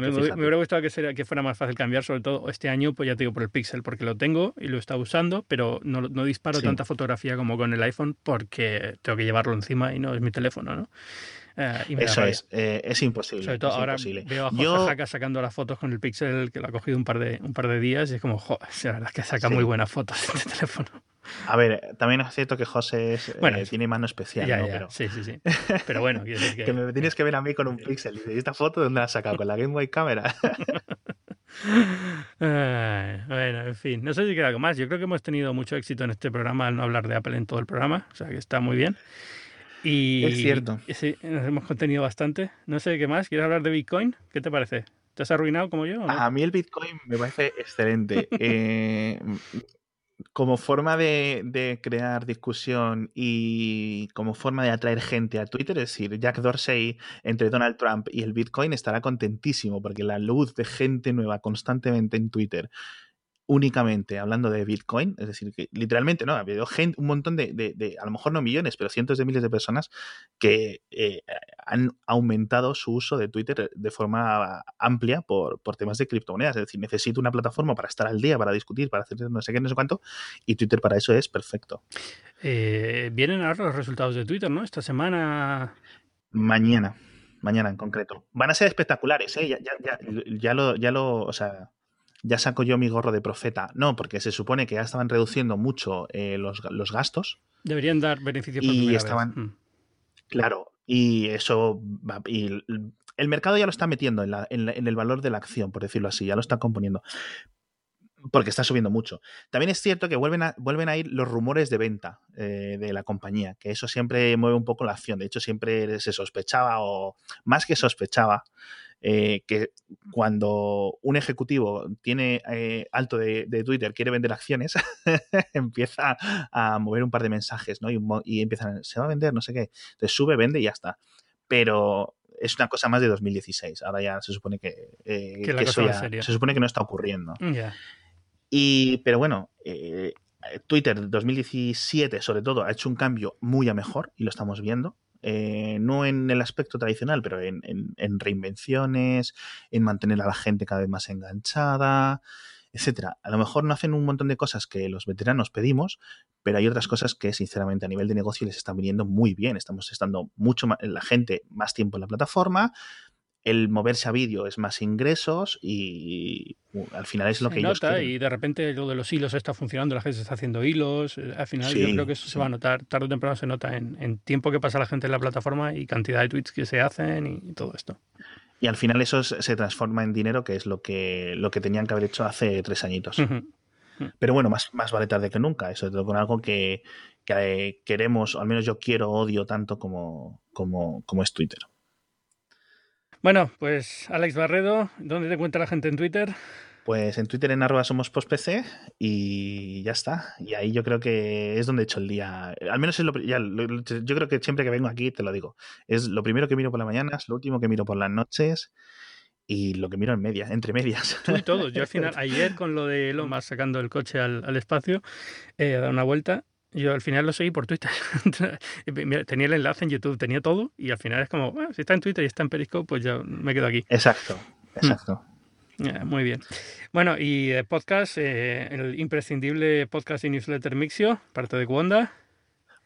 me, hubiera gustado que, que fuera más fácil cambiar, sobre todo este año, pues ya te digo, por el Pixel, porque lo tengo y lo está usando, pero no, no disparo tanta fotografía como con el iPhone porque tengo que llevarlo encima y no es mi teléfono, ¿no? Eh, Eso es, eh, es imposible. Sobre todo ahora veo a José sacando las fotos con el Pixel que lo ha cogido un par de, un par de días y es como, joder, la verdad es que saca muy buenas fotos este teléfono. A ver, también es cierto que José es, eh, tiene mano especial, ¿no? Pero... Sí, sí, sí. Pero bueno, que... me tienes que ver a mí con un Pixel. Y esta foto dónde la has sacado? ¿Con la Game Boy Camera? bueno, en fin. No sé si queda algo más. Yo creo que hemos tenido mucho éxito en este programa al no hablar de Apple en todo el programa. O sea que está muy bien. Y, es cierto. Sí, nos hemos contenido bastante. No sé qué más. ¿Quieres hablar de Bitcoin? ¿Qué te parece? ¿Te has arruinado como yo? A mí el Bitcoin me parece excelente. Eh, como forma de, crear discusión y como forma de atraer gente a Twitter, es decir, Jack Dorsey entre Donald Trump y el Bitcoin estará contentísimo porque la luz de gente nueva constantemente en Twitter únicamente hablando de Bitcoin, es decir, que literalmente, ¿no? Ha habido gente, un montón de, a lo mejor no millones, pero cientos de miles de personas que eh, han aumentado su uso de Twitter de forma amplia por, temas de criptomonedas. Es decir, necesito una plataforma para estar al día, para discutir, para hacer no sé qué, no sé cuánto, y Twitter para eso es perfecto. Eh, vienen ahora los resultados de Twitter, ¿no? Esta semana. Mañana mañana en concreto. Van a ser espectaculares, ¿eh? Ya, ya, ya, ya, lo, ya lo, o sea, ya saco yo mi gorro de profeta. No, porque se supone que ya estaban reduciendo mucho eh, los, gastos. Deberían dar beneficio por y estaban, mm. Claro, y eso. Y el mercado ya lo está metiendo en, en, el valor de la acción, por decirlo así, ya lo está componiendo. Porque está subiendo mucho. También es cierto que vuelven a, vuelven a ir los rumores de venta eh, de la compañía, que eso siempre mueve un poco la acción. De hecho, siempre se sospechaba, o más que sospechaba, eh, que cuando un ejecutivo tiene eh, alto de, Twitter, quiere vender acciones, empieza a mover un par de mensajes, ¿no? Y, empiezan, se va a vender, no sé qué. Entonces sube, vende y ya está. Pero es una cosa más de 2016. Ahora ya se supone que, eh, eso ya, se supone que no está ocurriendo. Y, pero bueno, Twitter 2017 sobre todo ha hecho un cambio muy a mejor y lo estamos viendo. Eh, no en el aspecto tradicional, pero en, reinvenciones, en mantener a la gente cada vez más enganchada, etcétera. A lo mejor no hacen un montón de cosas que los veteranos pedimos, pero hay otras cosas que, sinceramente, a nivel de negocio les están viniendo muy bien. Estamos estando mucho más, la gente más tiempo en la plataforma, el moverse a vídeo es más ingresos y al final es lo que ellos nota y de repente lo de los hilos está funcionando, la gente está haciendo hilos, eh, al final yo creo que eso se va a notar, tarde o temprano se nota en, tiempo que pasa la gente en la plataforma y cantidad de tweets que se hacen y, todo esto. Y al final eso se transforma en dinero, que es lo que, lo que tenían que haber hecho hace tres añitos. Pero bueno, más, más vale tarde que nunca, eso todo con algo que, que queremos, o al menos yo quiero, odio tanto como, como, como es Twitter. Bueno, pues Alex Barredo, ¿dónde te encuentra la gente en Twitter? Pues en Twitter en arroba somos postpc y ya está. Y ahí yo creo que es donde he hecho el día. Al menos es lo, ya, yo creo que siempre que vengo aquí te lo digo. Es lo primero que miro por las mañanas, lo último que miro por las noches y lo que miro en medias, entre medias. Tú y todos. Yo al final, ayer con lo de Elon Musk sacando el coche al, espacio, he dado una vuelta Yo al final lo seguí por Twitter. tenía el enlace en YouTube, tenía todo y al final es como, bueno, si está en Twitter y está en Periscope, pues ya me quedo aquí. Exacto, exacto. muy bien. Bueno, y de podcast, eh, el imprescindible podcast y newsletter Mixio, parte de Wanda.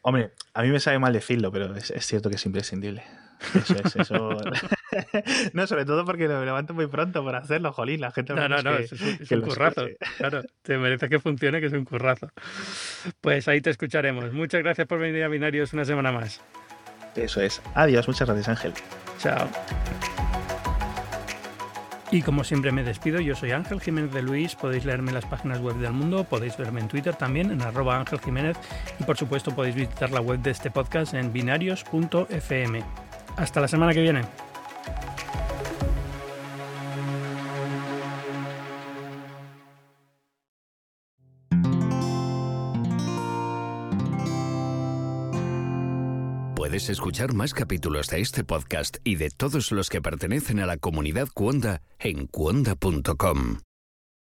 Hombre, a mí me sabe mal decirlo, pero es, cierto que es imprescindible. Eso es, eso. no, sobre todo porque me levanto muy pronto por hacerlo, jolín. La gente No, no, no, es, un currazo. Claro, te merece que funcione, que es un currazo. Pues ahí te escucharemos. Muchas gracias por venir a Binarios una semana más. Eso es. Adiós, muchas gracias, Ángel. Chao. Y como siempre me despido, yo soy Ángel Jiménez de Luis, podéis leerme en las páginas web del mundo, podéis verme en Twitter también, en arroba Ángel Jiménez, y por supuesto podéis visitar la web de este podcast en binarios.fm. Hasta la semana que viene. Puedes escuchar más capítulos de este podcast y de todos los que pertenecen a la comunidad Cuonda en cuonda.com.